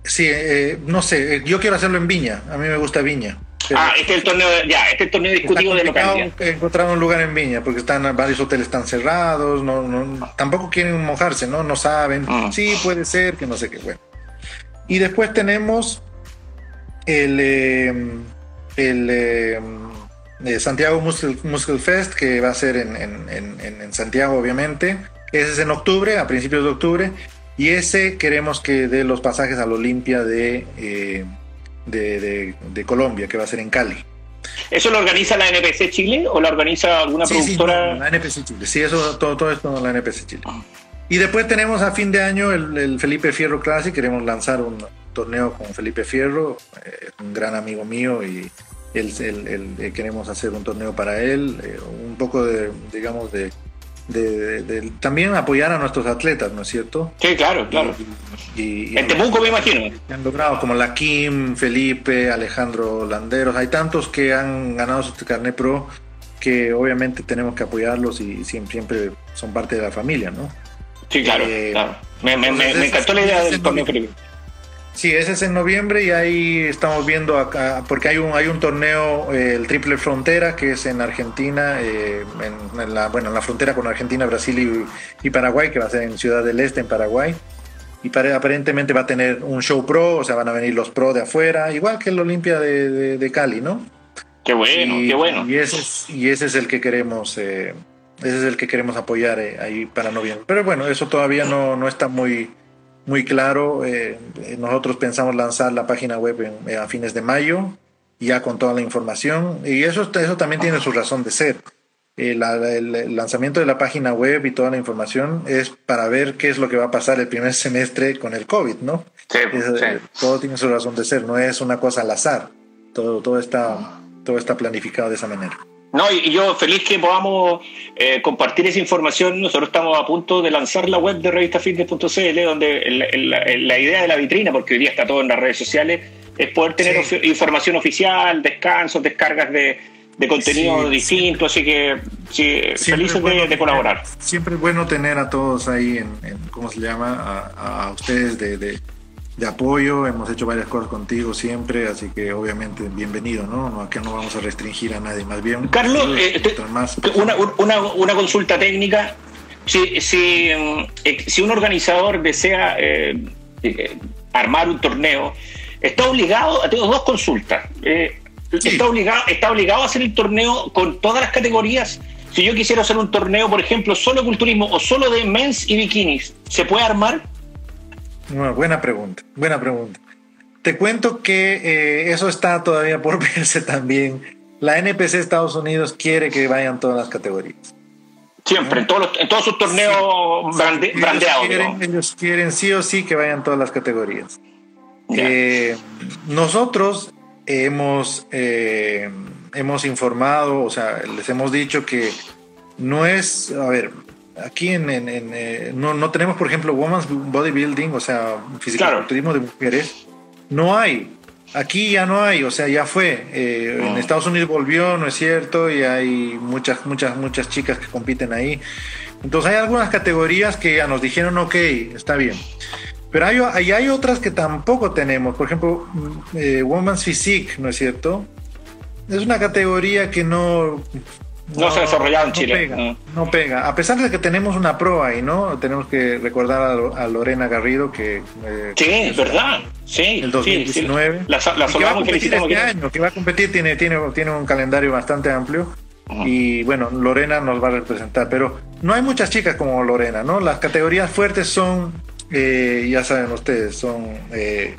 sí, eh, no sé, eh, yo quiero hacerlo en Viña, a mí me gusta Viña. Ah, este es el torneo, ya, este es el torneo discutido de localidad. Encontrar un lugar en Viña, porque están varios hoteles están cerrados, no, no, tampoco quieren mojarse, ¿no? No saben, ah. sí, puede ser, que no sé qué, bueno. Y después tenemos el, el Santiago Muscle, Fest, que va a ser en, en, en Santiago, obviamente ese es en octubre, a principios de octubre. Y ese queremos que dé los pasajes a la Olimpia de, eh, de, Colombia, que va a ser en Cali. ¿Eso lo organiza la NPC Chile o lo organiza alguna productora? Sí, la NPC Chile. Sí, eso, todo, todo esto la NPC Chile. Y después tenemos a fin de año el, Felipe Fierro Classic. Queremos lanzar un torneo con Felipe Fierro, eh, un gran amigo mío, y el, queremos hacer un torneo para él. Eh, un poco de, digamos, de de, también apoyar a nuestros atletas, ¿no es cierto? Sí, claro, claro. Y, en Temuco me imagino. Han logrado, como la Kim, Felipe, Alejandro Landeros, hay tantos que han ganado su carnet pro que obviamente tenemos que apoyarlos y siempre, son parte de la familia, ¿no? Sí, claro, eh, claro. Me, me, me, encantó la idea del torneo Felipe. Sí, ese es en noviembre y ahí estamos viendo acá, porque hay un, hay un torneo, eh, el Triple Frontera, que es en Argentina, eh, en, la, bueno, en la frontera con Argentina, Brasil y, Paraguay, que va a ser en Ciudad del Este, en Paraguay. Y aparentemente va a tener un show pro, o sea, van a venir los pro de afuera, igual que el Olimpia de, de, Cali, ¿no? Qué bueno, qué bueno. Y ese es, y ese es el que queremos, eh, ese es el que queremos apoyar ahí para noviembre. Pero bueno, eso todavía no, no está muy muy claro. Eh, nosotros pensamos lanzar la página web eh, a fines de mayo, ya con toda la información. Y eso, eso también tiene su razón de ser. Eh, el, lanzamiento de la página web y toda la información es para ver qué es lo que va a pasar el primer semestre con el COVID, ¿no? todo tiene su razón de ser, no es una cosa al azar. Todo, todo, está, todo está planificado de esa manera. No, y, yo feliz que podamos eh, compartir esa información. Nosotros estamos a punto de lanzar la web de revistafitness.cl, donde la, idea de la vitrina, porque hoy día está todo en las redes sociales, es poder tener información oficial, descansos, descargas de, contenido distinto. Así que sí, felices de, colaborar. Siempre es bueno tener a todos ahí, en, ¿cómo se llama? A, ustedes de de apoyo, hemos hecho varias cosas contigo siempre, así que obviamente bienvenido, ¿no? no aquí no vamos a restringir a nadie, más bien. Carlos, eh, una, una, una, consulta técnica. Si, si, mm, eh, si un organizador desea eh, armar un torneo, está obligado, tengo dos consultas, está, obligado, está obligado a hacer el torneo con todas las categorías. Si yo quisiera hacer un torneo, por ejemplo, solo de culturismo o solo de mens y bikinis, ¿se puede armar? Buena pregunta, buena pregunta. Te cuento que eh, eso está todavía por verse también. La NPC Estados Unidos quiere que vayan todas las categorías. Siempre, en, todos en todos sus torneos brandeados. Ellos quieren, sí o sí que vayan todas las categorías. Eh, nosotros hemos, eh, hemos informado, o sea, les hemos dicho que no es, a ver, aquí en, eh, no, no, tenemos, por ejemplo, Women's Bodybuilding, o sea, fisiculturismo de mujeres. No hay. Aquí ya no hay, o sea, ya fue. Eh, en Estados Unidos volvió, no es cierto, y hay muchas, muchas, muchas chicas que compiten ahí. Entonces hay algunas categorías que ya nos dijeron, ok, está bien. Pero hay, hay, hay otras que tampoco tenemos. Por ejemplo, mm, eh, Women's Physique, ¿no es cierto? Es una categoría que no no, se ha desarrollado en Chile. Mm. No pega. A pesar de que tenemos una pro ahí, ¿no? Tenemos que recordar a, Lorena Garrido que. Eh, sí, es verdad. Sí. El 2019. La, la que va a competir este año, que va a competir, tiene, tiene, tiene un calendario bastante amplio. Y bueno, Lorena nos va a representar. Pero no hay muchas chicas como Lorena, ¿no? Las categorías fuertes son, eh, ya saben ustedes, son eh,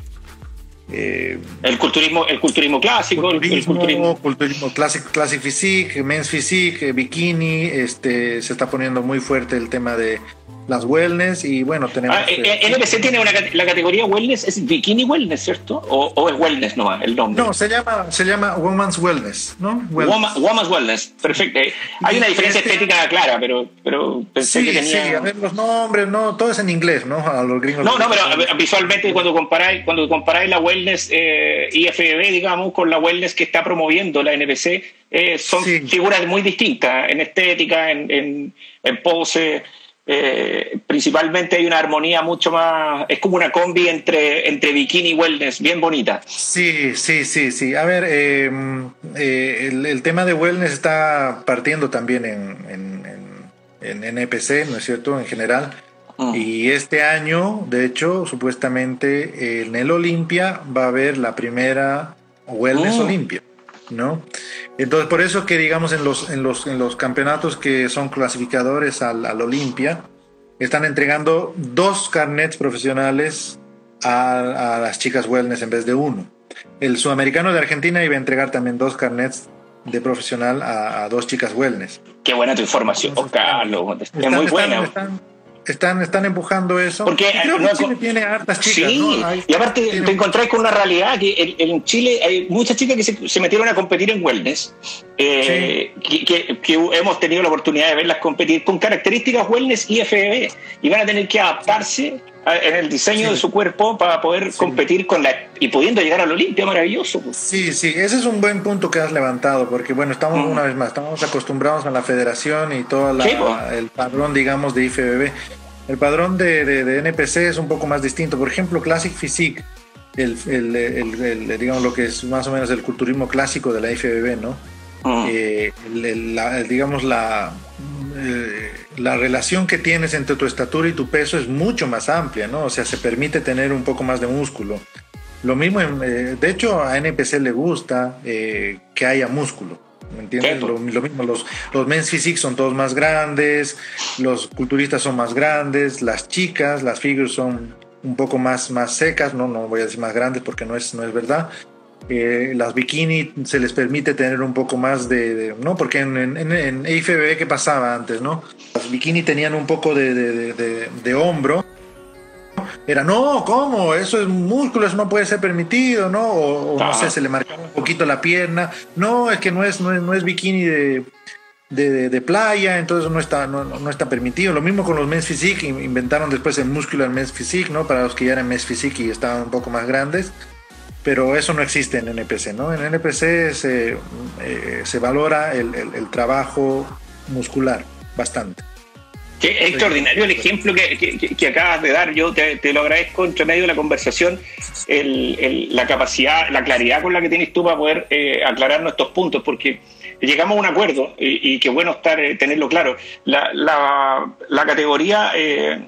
eh, el culturismo el culturismo clásico el culturismo, culturismo clásico classic physique men's physique bikini este se está poniendo muy fuerte el tema de las wellness y bueno, tenemos... Ah, NPC tiene una, la categoría wellness, ¿es bikini wellness, cierto? ¿O, o es wellness nomás el nombre? No, se llama, se llama woman's wellness, ¿no? Woman's wellness, perfecto. Hay una diferencia este estética clara, pero, pero pensé que tenía... Sí, a ver, los nombres, no, todo es en inglés, ¿no? A los gringos. No, no, pero visualmente cuando comparáis, cuando comparáis la wellness eh, IFBB, digamos, con la wellness que está promoviendo la NPC, eh, son figuras muy distintas en estética, en, en, en pose... Eh, principalmente hay una armonía mucho más, es como una combi entre, entre bikini y wellness, bien bonita. Sí, sí, sí, sí. A ver, em, eh, el, tema de wellness está partiendo también en, en, en, NPC, ¿no es cierto? En general. Mm. Y este año, de hecho, supuestamente en el Olimpia va a haber la primera Wellness mm. Olimpia, ¿no? Entonces, por eso que digamos en los, en los, en los campeonatos que son clasificadores al, al Olimpia, están entregando dos carnets profesionales a, a, las chicas wellness en vez de uno. El sudamericano de Argentina iba a entregar también dos carnets de profesional a, a dos chicas wellness. Qué buena tu información, oh, Carlos. Es muy buena están, están empujando eso. Porque creo que Chile tiene hartas chicas. Sí, y aparte te encontrás con una realidad que en, Chile hay muchas chicas que se, metieron a competir en wellness, eh, que, que, hemos tenido la oportunidad de verlas competir con características wellness y FBB, y van a tener que adaptarse en el diseño de su cuerpo para poder competir con la y pudiendo llegar al Olimpia, maravilloso. Sí, sí, ese es un buen punto que has levantado, porque bueno, estamos una vez más, estamos acostumbrados a la federación y todo el padrón, digamos, de IFBB. El padrón de, de, NPC es un poco más distinto. Por ejemplo, Classic Physique, el, el, digamos lo que es más o menos el culturismo clásico de la IFBB, ¿no? Eh, digamos la, eh, la relación que tienes entre tu estatura y tu peso es mucho más amplia, ¿no? O sea, se permite tener un poco más de músculo. Lo mismo, eh, de hecho, a NPC le gusta que haya músculo. ¿Me entiendes? Lo, mismo, los, los men's physique son todos más grandes, los culturistas son más grandes, las chicas, las figures son un poco más, más secas, no, no voy a decir más grandes porque no es, no es verdad. Eh, las bikini se les permite tener un poco más de, ¿no? Porque en, en, en IFBB, ¿qué pasaba antes, no? Las bikini tenían un poco de, de, de hombro era, no, ¿cómo? Eso es músculo, eso no puede ser permitido, ¿no? O, no sé, se le marcaba un poquito la pierna. No, es que no es, no es, bikini de, de, playa, entonces no está, no, no, está permitido. Lo mismo con los men's physique, inventaron después el muscular men's physique, ¿no? Para los que ya eran men's physique y estaban un poco más grandes. Pero eso no existe en NPC, ¿no? En NPC se, eh, se valora el, el trabajo muscular bastante. Qué extraordinario el ejemplo que, acabas de dar. Yo te, lo agradezco entre medio de la conversación, la capacidad, la claridad con la que tienes tú para poder eh, aclarar nuestros puntos, porque llegamos a un acuerdo y, qué bueno estar eh, tenerlo claro. La, categoría eh,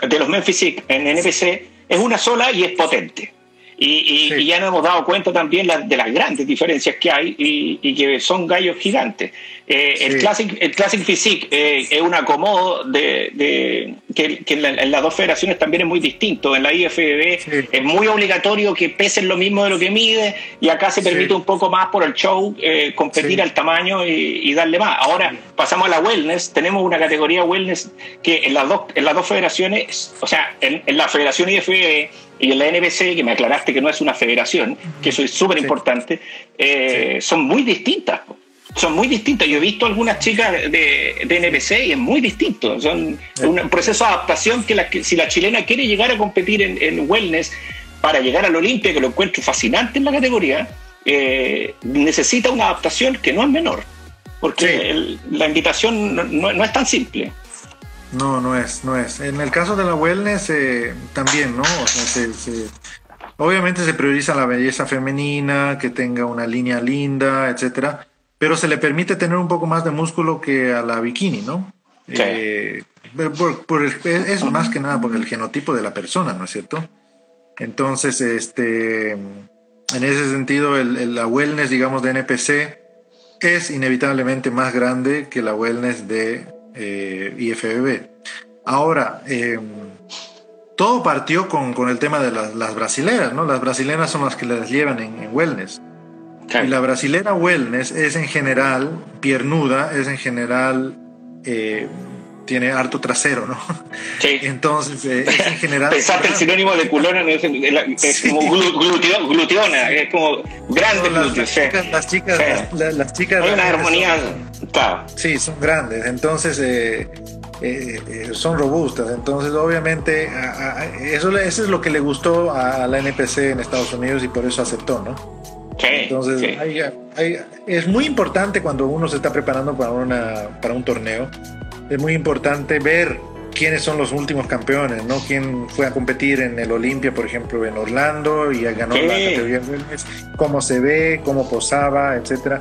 de los Memphis en NPC es una sola y es potente. Y, ya nos hemos dado cuenta también de las grandes diferencias que hay y, que son gallos gigantes. Eh, el, Classic, el Classic Physique eh, es un acomodo de, que, en, las dos federaciones también es muy distinto. En la IFBB es muy obligatorio que pesen lo mismo de lo que mide y acá se permite un poco más por el show eh, competir al tamaño y, darle más. Ahora pasamos a la wellness. Tenemos una categoría wellness que en las dos, en las dos federaciones, o sea, en, la federación IFBB y en la NBC, que me aclaraste que no es una federación, que eso es súper importante, son muy distintas son muy distintas. Yo he visto algunas chicas de, de NPC y es muy distinto. Son un proceso de adaptación que, si la chilena quiere llegar a competir en, wellness para llegar al Olimpia, que lo encuentro fascinante en la categoría, eh, necesita una adaptación que no es menor. Porque la invitación no, es tan simple. No, no es, no es. En el caso de la wellness eh, también, ¿no? obviamente se prioriza la belleza femenina, que tenga una línea linda, etcétera pero se le permite tener un poco más de músculo que a la bikini, ¿no? Eh, por, es más que nada por el genotipo de la persona, ¿no es cierto? Entonces, este, en ese sentido, el, la wellness, digamos, de NPC es inevitablemente más grande que la wellness de eh, IFBB. Ahora, eh, todo partió con, con, el tema de las, las, brasileras, ¿no? Las brasileras son las que las llevan en, en wellness. Y la brasilera wellness es en general piernuda, es en general eh, tiene harto trasero, ¿no? Sí. Entonces, eh, es en general. Pensaste el sinónimo de culona, es, es sí. como gluteo, gluteona, es como grande no, las, las, chicas, las chicas, sí. las, las chicas. Hay una armonía. Son, claro. Sí, son grandes. Entonces, eh, eh, son robustas. Entonces, obviamente, a, a, eso, eso es lo que le gustó a la NPC en Estados Unidos y por eso aceptó, ¿no? Sí, Entonces, sí. Hay, hay, es muy importante cuando uno se está preparando para, una, para un torneo, es muy importante ver quiénes son los últimos campeones, ¿no? Quién fue a competir en el Olimpia, por ejemplo, en Orlando y ganó Sí. la categoría wellness, cómo se ve, cómo posaba, etcétera.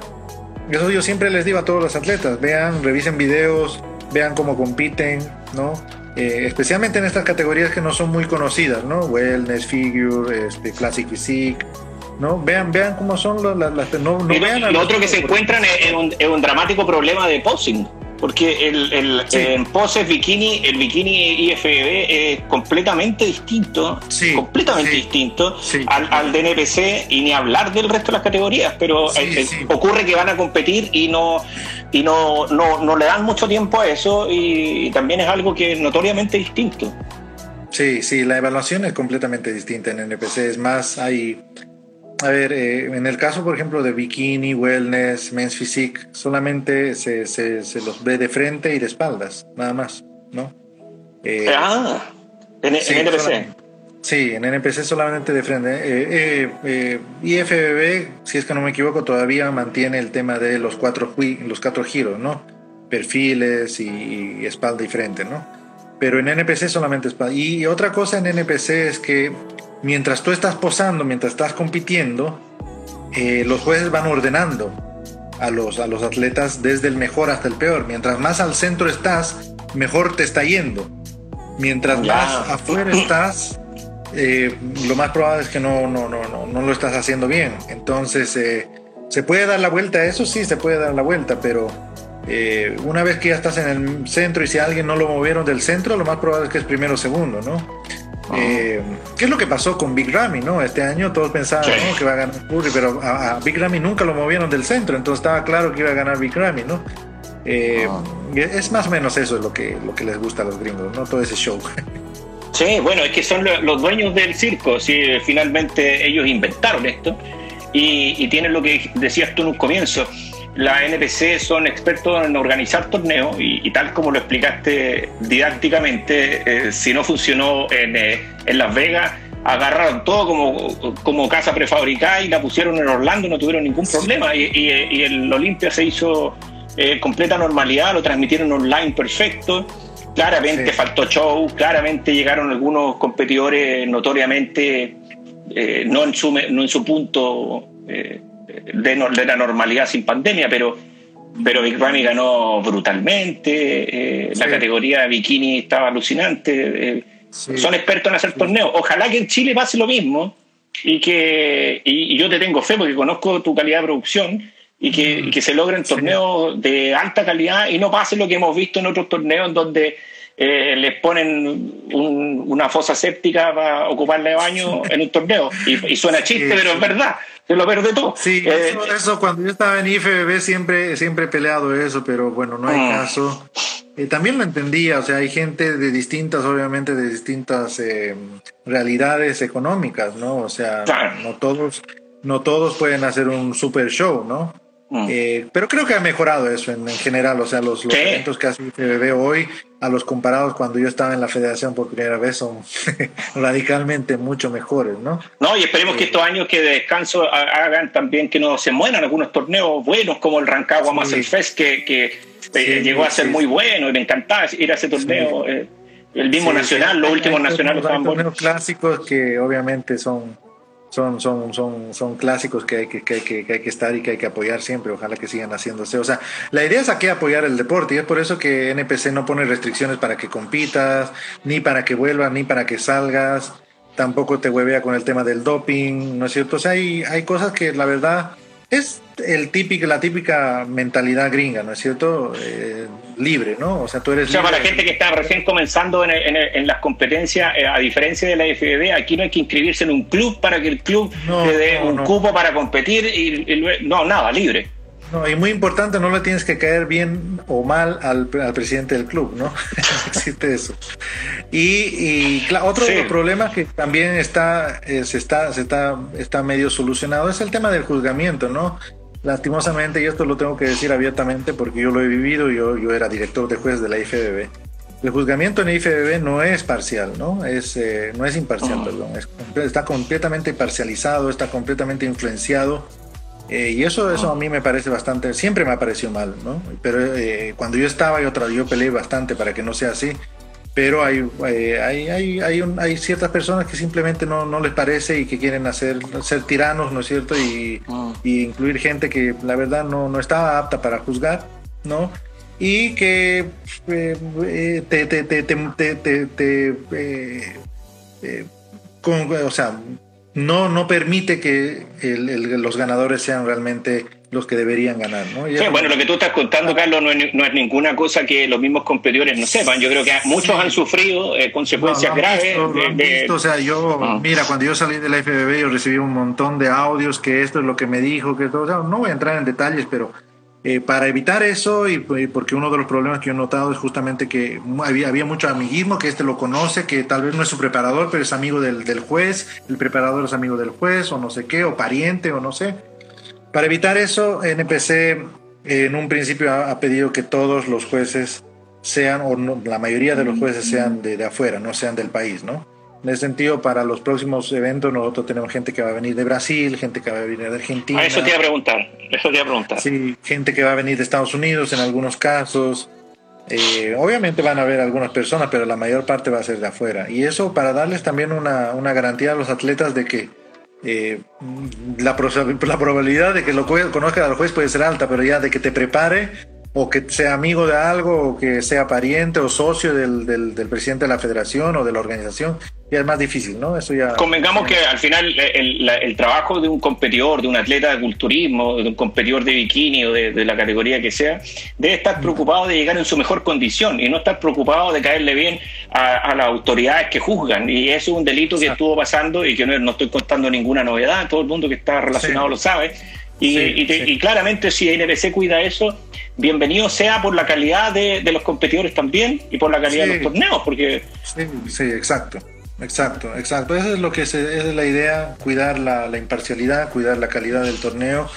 Eso yo siempre les digo a todos los atletas, vean, revisen videos, vean cómo compiten, ¿no? Eh, especialmente en estas categorías que no son muy conocidas, ¿no? Wellness, Figure, este, Classic Physique, ¿no? Vean, vean cómo son las... las no, no Y lo, vean lo otro que se encuentran es, es un, es un dramático problema de posing. Porque el, el, Sí. en poses bikini, el bikini IFBB es completamente distinto, Sí, completamente sí, distinto al, al de NPC y ni hablar del resto de las categorías. Pero eh, eh, ocurre que van a competir y no y no, no, no le dan mucho tiempo a eso y, también es algo que es notoriamente distinto. Sí, sí, la evaluación es completamente distinta en NPC. Es más, hay. A ver, eh, en el caso, por ejemplo, de bikini, wellness, men's physique, solamente se, se, se los ve de frente y de espaldas, nada más, ¿no? Eh, ah, en, sí, en NPC. Sí, en NPC solamente de frente. Eh, eh, eh, IFBB, si es que no me equivoco, todavía mantiene el tema de los cuatro, los cuatro giros, ¿no? Perfiles y, y espalda y frente, ¿no? Pero en NPC solamente espalda. Y otra cosa en NPC es que mientras tú estás posando, mientras estás compitiendo, eh, los jueces van ordenando a los, a los atletas desde el mejor hasta el peor. Mientras más al centro estás, mejor te está yendo. Mientras más afuera estás, eh, lo más probable es que no, no, no, no, no lo estás haciendo bien. Entonces, eh, ¿se puede dar la vuelta a eso? Sí, se puede dar la vuelta, pero eh, una vez que ya estás en el centro y si a alguien no lo movieron del centro, lo más probable es que es primero o segundo, ¿no? Eh, ¿Qué es lo que pasó con Big Ramy, no? Este año todos pensaban Sí. ¿no? que iba a ganar Curry, pero a, a Big Ramy nunca lo movieron del centro, entonces estaba claro que iba a ganar Big Ramy, ¿no? Eh, Es más o menos eso lo que, lo que les gusta a los gringos, ¿no? Todo ese show. Sí, bueno, es que son lo- los dueños del circo. Sí, finalmente ellos inventaron esto y, y tienen lo que decías tú en un comienzo. La NPC son expertos en organizar torneos y, y tal como lo explicaste didácticamente, eh, si no funcionó en, eh, en Las Vegas, agarraron todo como, como casa prefabricada y la pusieron en Orlando, no tuvieron ningún problema. Y, y- y el Olimpia se hizo eh, completa normalidad, lo transmitieron online perfecto. Claramente Sí. faltó show, claramente llegaron algunos competidores notoriamente eh, no, en su, no en su punto eh, de, no- de la normalidad sin pandemia, pero, pero Big Ramy ganó brutalmente, eh, la categoría bikini estaba alucinante, eh, Sí. son expertos en hacer torneos. Ojalá que en Chile pase lo mismo y que y, y yo te tengo fe porque conozco tu calidad de producción y que, y que se logren Sí. torneos de alta calidad y no pase lo que hemos visto en otros torneos en donde eh, les ponen un- una fosa séptica para ocuparla de baño en un torneo. Y, y suena chiste pero es verdad se lo pierde todo Sí, Eh, eso, eso cuando yo estaba en IFBB siempre, siempre he peleado eso, pero bueno, no hay Mm. caso. Eh, también lo entendía, o sea, hay gente de distintas, obviamente, de distintas eh, realidades económicas, ¿no? O sea, Claro. no todos, no todos pueden hacer un super show, ¿no? Mm. Eh, pero creo que ha mejorado eso en, en general, o sea, los, los Sí. eventos que hace IFBB hoy, a los comparados cuando yo estaba en la federación por primera vez, son radicalmente mucho mejores, ¿no? No, y esperemos que Sí. estos años que de descanso ha- hagan también que no se mueran algunos torneos buenos como el Rancagua Sí. Muscle Fest, que, que, eh, Sí, llegó a ser muy bueno y me encantaba ir a ese torneo. eh, el mismo Nacional, los últimos nacionales buenos. torneos clásicos que obviamente son, son, son, son, son clásicos que hay que, que, hay que, que hay que estar y que hay que apoyar siempre. Ojalá que sigan haciéndose. O sea, la idea es aquí apoyar el deporte y es por eso que NPC no pone restricciones para que compitas, ni para que vuelvas, ni para que salgas. Tampoco te huevea con el tema del doping, ¿no es cierto? O sea, hay, hay cosas que la verdad es el típico, la típica mentalidad gringa, ¿no es cierto? Eh, libre, ¿no? O sea, tú eres... O sea, para la gente que está recién comenzando en, las competencias, eh, a diferencia de la FBB, aquí no hay que inscribirse en un club para que el club te dé un cupo para competir y, no, nada, libre. No, y muy importante, no le tienes que caer bien o mal al, presidente del club, ¿no? existe eso. Y, y otro problema que también está, eh, se está, se está, está medio solucionado es el tema del juzgamiento, ¿no? Lastimosamente, y esto lo tengo que decir abiertamente porque yo lo he vivido, yo, yo era director de juez de la IFBB. El juzgamiento en la IFBB no es parcial, ¿no? Es, eh, no es imparcial, ah. perdón. está completamente parcializado, está completamente influenciado eh, y eso, eso a mí me parece bastante, siempre me ha parecido mal, ¿no? Pero eh, cuando yo estaba, yo, yo peleé bastante para que no sea así. Pero hay, eh, hay, hay, hay, hay, ciertas personas que simplemente no, no, les parece y que quieren hacer, ser tiranos, ¿no es cierto? Y, ah. y incluir gente que la verdad no, no estaba apta para juzgar, ¿no? Y que te, te, te, te, con, o sea, no, no permite que los ganadores sean realmente los que deberían ganar. ¿no? bueno, lo que tú estás contando, Carlos, no es, ninguna cosa que los mismos competidores no sepan. Yo creo que muchos han sufrido eh, consecuencias graves. o sea, yo, ah. mira, cuando yo salí de la FBB, yo recibí un montón de audios que esto es lo que me dijo, que todo. no voy a entrar en detalles, pero eh, para evitar eso, y, porque uno de los problemas que yo he notado es justamente que había, mucho amiguismo, que este lo conoce, que tal vez no es su preparador, pero es amigo del, del, juez, el preparador es amigo del juez, o no sé qué, o pariente, o no sé. Para evitar eso, NPC en un principio ha, pedido que todos los jueces sean, o la mayoría de los jueces sean de, de afuera, no sean del país, ¿no? En ese sentido, para los próximos eventos, nosotros tenemos gente que va a venir de Brasil, gente que va a venir de Argentina. Ah, eso te iba a preguntar, eso te iba a preguntar. Sí, gente que va a venir de Estados Unidos en algunos casos. Eh, obviamente van a haber algunas personas, pero la mayor parte va a ser de afuera. Y eso para darles también una, una garantía a los atletas de que eh, la, la, probabilidad de que lo conozca al juez puede ser alta, pero ya de que te prepare o que sea amigo de algo, o que sea pariente o socio del, del, del presidente de la federación o de la organización, y es más difícil, ¿no? Eso ya... Convengamos que al final el, el, trabajo de un competidor, de un atleta de culturismo, de un competidor de bikini o de, la categoría que sea, debe estar preocupado de llegar en su mejor condición y no estar preocupado de caerle bien a, las autoridades que juzgan. Y eso es un delito que estuvo pasando y que no, no, estoy contando ninguna novedad, todo el mundo que está relacionado lo sabe. Y, y, claramente si NBC cuida eso, bienvenido sea por la calidad de, de los competidores también y por la calidad de los torneos, porque... sí exacto. Exacto, exacto. Esa es lo que se, es la idea, cuidar la, la, imparcialidad, cuidar la calidad del torneo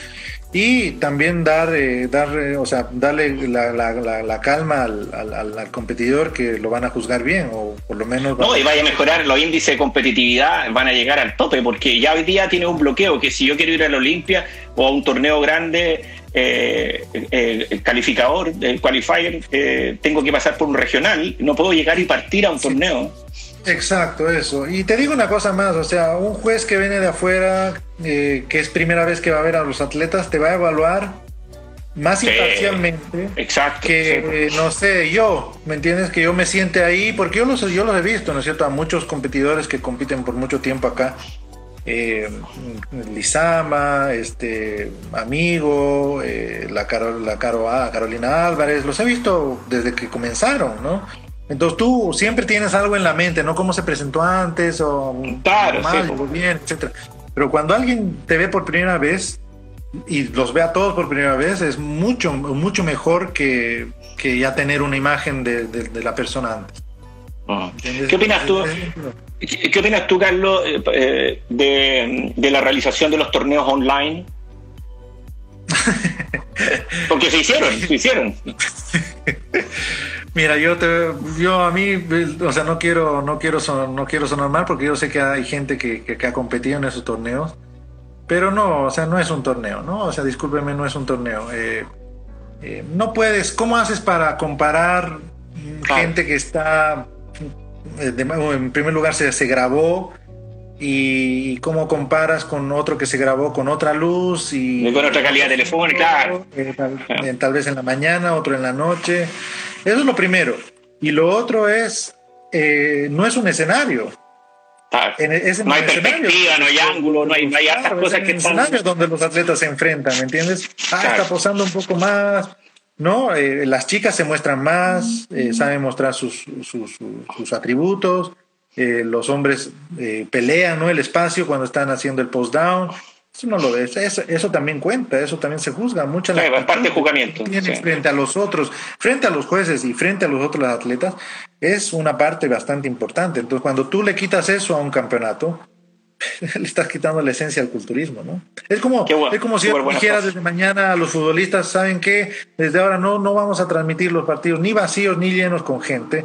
y también dar, eh, dar eh, o sea, darle la, la, la calma al, al, al, competidor que lo van a juzgar bien o por lo menos... No, y vaya a mejorar los índices de competitividad, van a llegar al tope porque ya hoy día tiene un bloqueo que si yo quiero ir a la Olimpia o a un torneo grande eh, el calificador, el qualifier, tengo que pasar por un regional, no puedo llegar y partir a un torneo. Exacto, eso. Y te digo una cosa más, o sea, un juez que viene de afuera, eh, que es primera vez que va a ver a los atletas, te va a evaluar más imparcialmente exacto, que, no sé, yo, ¿me entiendes? Que yo me siente ahí, porque yo los, yo los he visto, ¿no es cierto? A muchos competidores que compiten por mucho tiempo acá. Eh, Lizama, este amigo, eh, la, la Caro, Carolina Álvarez, los he visto desde que comenzaron, ¿no? Entonces tú siempre tienes algo en la mente, ¿no? Cómo se presentó antes o claro, mal, o bien, etcétera. Pero cuando alguien te ve por primera vez y los ve a todos por primera vez, es mucho, mucho mejor que, que ya tener una imagen de, de, la persona antes. ¿Qué opinas tú? ¿Qué, opinas tú, Carlos, eh, de, de la realización de los torneos online? Porque se hicieron, se hicieron. Mira, yo te, yo a mí, o sea, no quiero, no quiero, sonar, no quiero sonar mal porque yo sé que hay gente que, que, ha competido en esos torneos, pero no, o sea, no es un torneo, ¿no? O sea, discúlpeme, no es un torneo. Eh, eh, no puedes, ¿cómo haces para comparar gente que está, eh, en primer lugar se, se grabó y cómo comparas con otro que se grabó con otra luz y con otra calidad telefónica, tal, tal, vez en la mañana, otro en la noche. Eso es lo primero. Y lo otro es, eh, no es un escenario. no hay perspectiva, no hay ángulo, no hay, no hay cosas que están... donde los atletas se enfrentan, ¿me entiendes? Ah, está posando un poco más, ¿no? Eh, las chicas se muestran más, eh, saben mostrar sus, sus, sus atributos, eh, los hombres pelean, ¿no? El espacio cuando están haciendo el post-down. Eso no lo ves, eso, eso, también cuenta, eso también se juzga mucho. la parte de juzgamiento. Frente a los otros, frente a los jueces y frente a los otros atletas, es una parte bastante importante. Entonces, cuando tú le quitas eso a un campeonato, le estás quitando la esencia al culturismo, ¿no? Es como, es como si dijeras desde mañana a los futbolistas, ¿saben qué? Desde ahora no, no vamos a transmitir los partidos ni vacíos ni llenos con gente.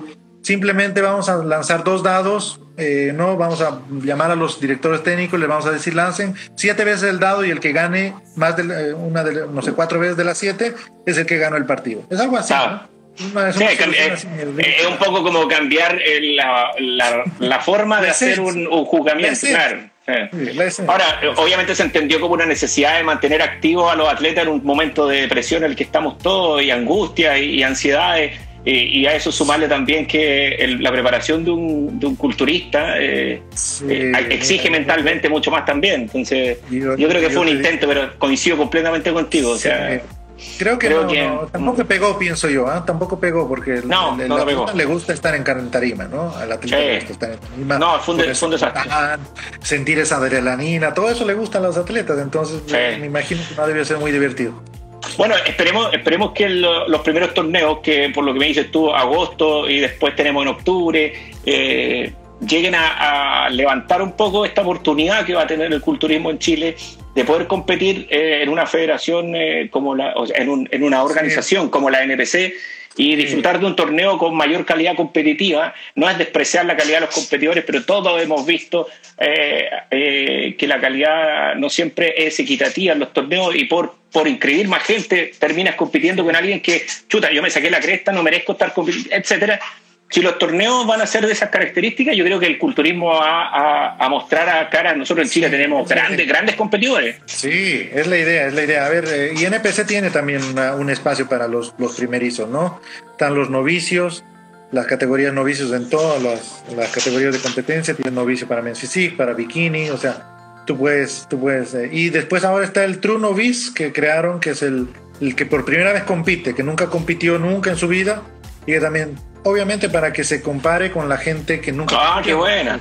Simplemente vamos a lanzar dos dados, eh, no vamos a llamar a los directores técnicos, les vamos a decir lancen siete veces el dado y el que gane más de eh, una de no sé cuatro veces de las siete es el que ganó el partido. Es algo así. es, un poco como cambiar la, la, forma de hacer un, un juzgamiento. Ahora, obviamente se entendió como una necesidad de mantener activos a los atletas en un momento de depresión en el que estamos todos y angustia y, ansiedades. Y, a eso sumarle también que la preparación de un, de un culturista eh, eh, exige mentalmente mucho más también. Entonces, yo, creo que fue un intento, pero coincido completamente contigo. O sea, Creo que, no, tampoco pegó, pienso yo, ¿ah? tampoco pegó porque no, le gusta estar en tarima, ¿no? Al atleta le gusta estar en tarima. No, fue un, desastre. Sentir esa adrenalina, todo eso le gusta a los atletas, entonces me imagino que no debe ser muy divertido. Bueno, esperemos, esperemos que los primeros torneos, que por lo que me dices tú, agosto y después tenemos en octubre, eh, lleguen a, levantar un poco esta oportunidad que va a tener el culturismo en Chile de poder competir eh, en una federación eh, como la, o sea, en, una organización como la NPC y disfrutar de un torneo con mayor calidad competitiva. No es despreciar la calidad de los competidores, pero todos hemos visto eh, que la calidad no siempre es equitativa en los torneos y por, por inscribir más gente terminas compitiendo con alguien que, chuta, yo me saqué la cresta, no merezco estar compitiendo, etcétera si los torneos van a ser de esas características, yo creo que el culturismo va a, mostrar a cara. Nosotros en Chile tenemos grandes, grandes competidores. Sí, es la idea, es la idea. A ver, eh, y NPC tiene también un espacio para los, los primerizos, ¿no? Están los novicios, las categorías novicios en todas las, categorías de competencia. Tienen novicio para men's physique, para bikini, o sea, tú puedes, tú puedes. Eh, y después ahora está el True Novice que crearon, que es el, el que por primera vez compite, que nunca compitió nunca en su vida y que también obviamente para que se compare con la gente que nunca. Ah, qué buena.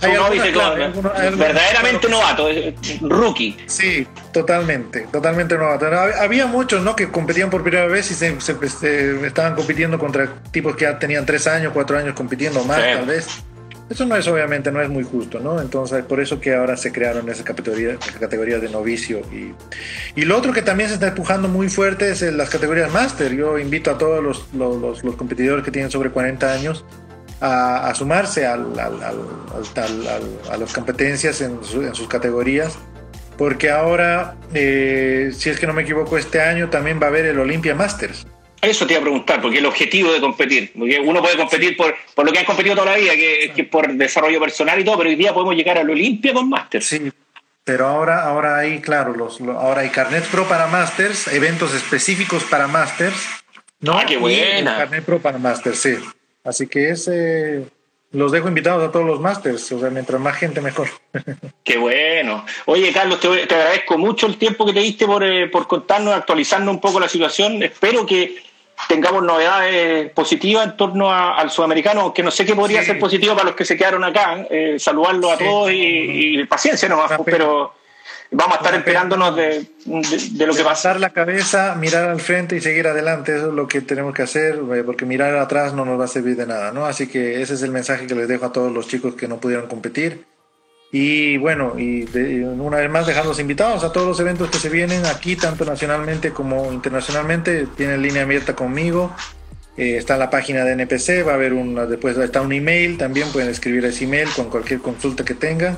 verdaderamente novato, rookie. Sí, totalmente, totalmente novato. Había muchos ¿no? que competían por primera vez y se, estaban compitiendo contra tipos que ya tenían tres años, cuatro años compitiendo más, tal vez. Eso no es obviamente, no es muy justo, ¿no? Entonces, por eso que ahora se crearon esa categoría, categoría de novicio. Y, y lo otro que también se está empujando muy fuerte es las categorías máster. Yo invito a todos los, los, los, competidores que tienen sobre 40 años a, a sumarse al, al, a las competencias en, en, sus categorías, porque ahora, eh, si es que no me equivoco, este año también va a haber el Olympia Masters. Eso te iba a preguntar, porque el objetivo de competir, porque uno puede competir por, por lo que han competido toda la vida, que, es por desarrollo personal y todo, pero hoy día podemos llegar al Olimpia con Masters. Sí, pero ahora, ahora hay, claro, los, ahora hay Carnet Pro para Masters, eventos específicos para Masters. ¿no? Ah, qué buena. Carnet Pro para Masters, sí. Así que ese, los dejo invitados a todos los Masters, o sea, mientras más gente mejor. Qué bueno. Oye, Carlos, te, agradezco mucho el tiempo que te diste por, eh, por contarnos, actualizarnos un poco la situación. Espero que tengamos novedades positivas en torno al sudamericano, aunque no sé qué podría ser positivo para los que se quedaron acá. Eh, saludarlos a todos y, paciencia nomás, pero vamos a estar esperándonos de, lo que va a pasar. la cabeza, mirar al frente y seguir adelante, eso es lo que tenemos que hacer, eh, porque mirar atrás no nos va a servir de nada, ¿no? Así que ese es el mensaje que les dejo a todos los chicos que no pudieron competir y bueno, y una vez más dejarlos invitados a todos los eventos que se vienen aquí, tanto nacionalmente como internacionalmente. Tienen línea abierta conmigo. Eh, está en la página de NPC, va a haber una, después está un email, también pueden escribir ese email con cualquier consulta que tengan.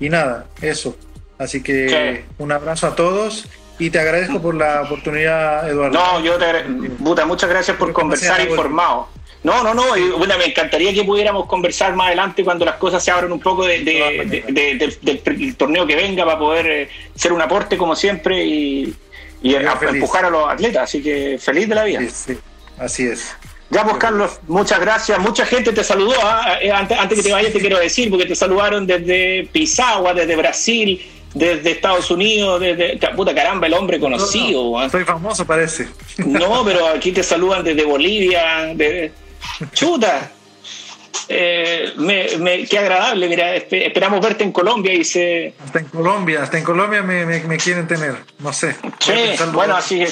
Y nada, eso. Así que un abrazo a todos y te agradezco por la oportunidad, Eduardo. No, yo te agradezco. muchas gracias por conversar informado. No, no, no. Bueno, me encantaría que pudiéramos conversar más adelante cuando las cosas se abran un poco de, del, torneo que venga para poder eh, ser un aporte como siempre y, empujar a los atletas. Así que feliz de la vida. Sí, Así es. Ya, pues Carlos, muchas gracias. Mucha gente te saludó. ¿ah? Eh, antes, antes que te vayas, te quiero decir, porque te saludaron desde Pisagua, desde Brasil, desde Estados Unidos, desde. Puta caramba, el hombre conocido. ¿ah? soy famoso, parece. No, pero aquí te saludan desde Bolivia, de. Chuta. Eh, me, qué agradable, mira, esperamos verte en Colombia y se... Hasta en Colombia, hasta en Colombia me, quieren tener, no sé. Sí, bueno, así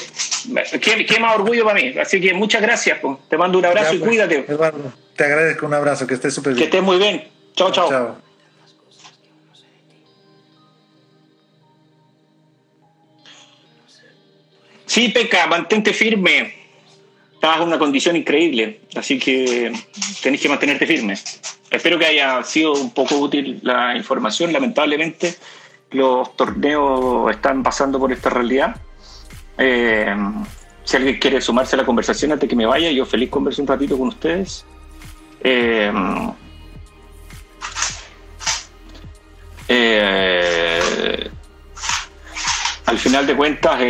que, qué, más orgullo para mí, así que muchas gracias, te mando un abrazo y pues, cuídate. Eduardo, te agradezco un abrazo, que estés súper bien. Que estés muy bien, chao, chao. chao. Sí, Peca, mantente firme estabas en una condición increíble, así que tenéis que mantenerte firme. Espero que haya sido un poco útil la información. Lamentablemente, los torneos están pasando por esta realidad. Eh, si alguien quiere sumarse a la conversación antes que me vaya, yo feliz converso un ratito con ustedes. Eh, eh, al final de cuentas,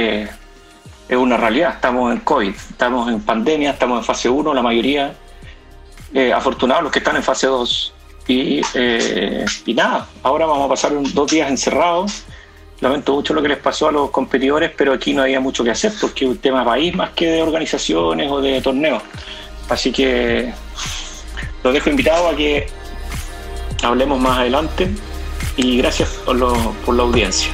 es una realidad. Estamos en COVID, estamos en pandemia, estamos en fase 1, la mayoría, eh, afortunados los que están en fase 2. Y, eh, y nada, ahora vamos a pasar dos días encerrados. Lamento mucho lo que les pasó a los competidores, pero aquí no había mucho que hacer porque es un tema país más que de organizaciones o de torneos. Así que los dejo invitados a que hablemos más adelante y gracias por, por la audiencia.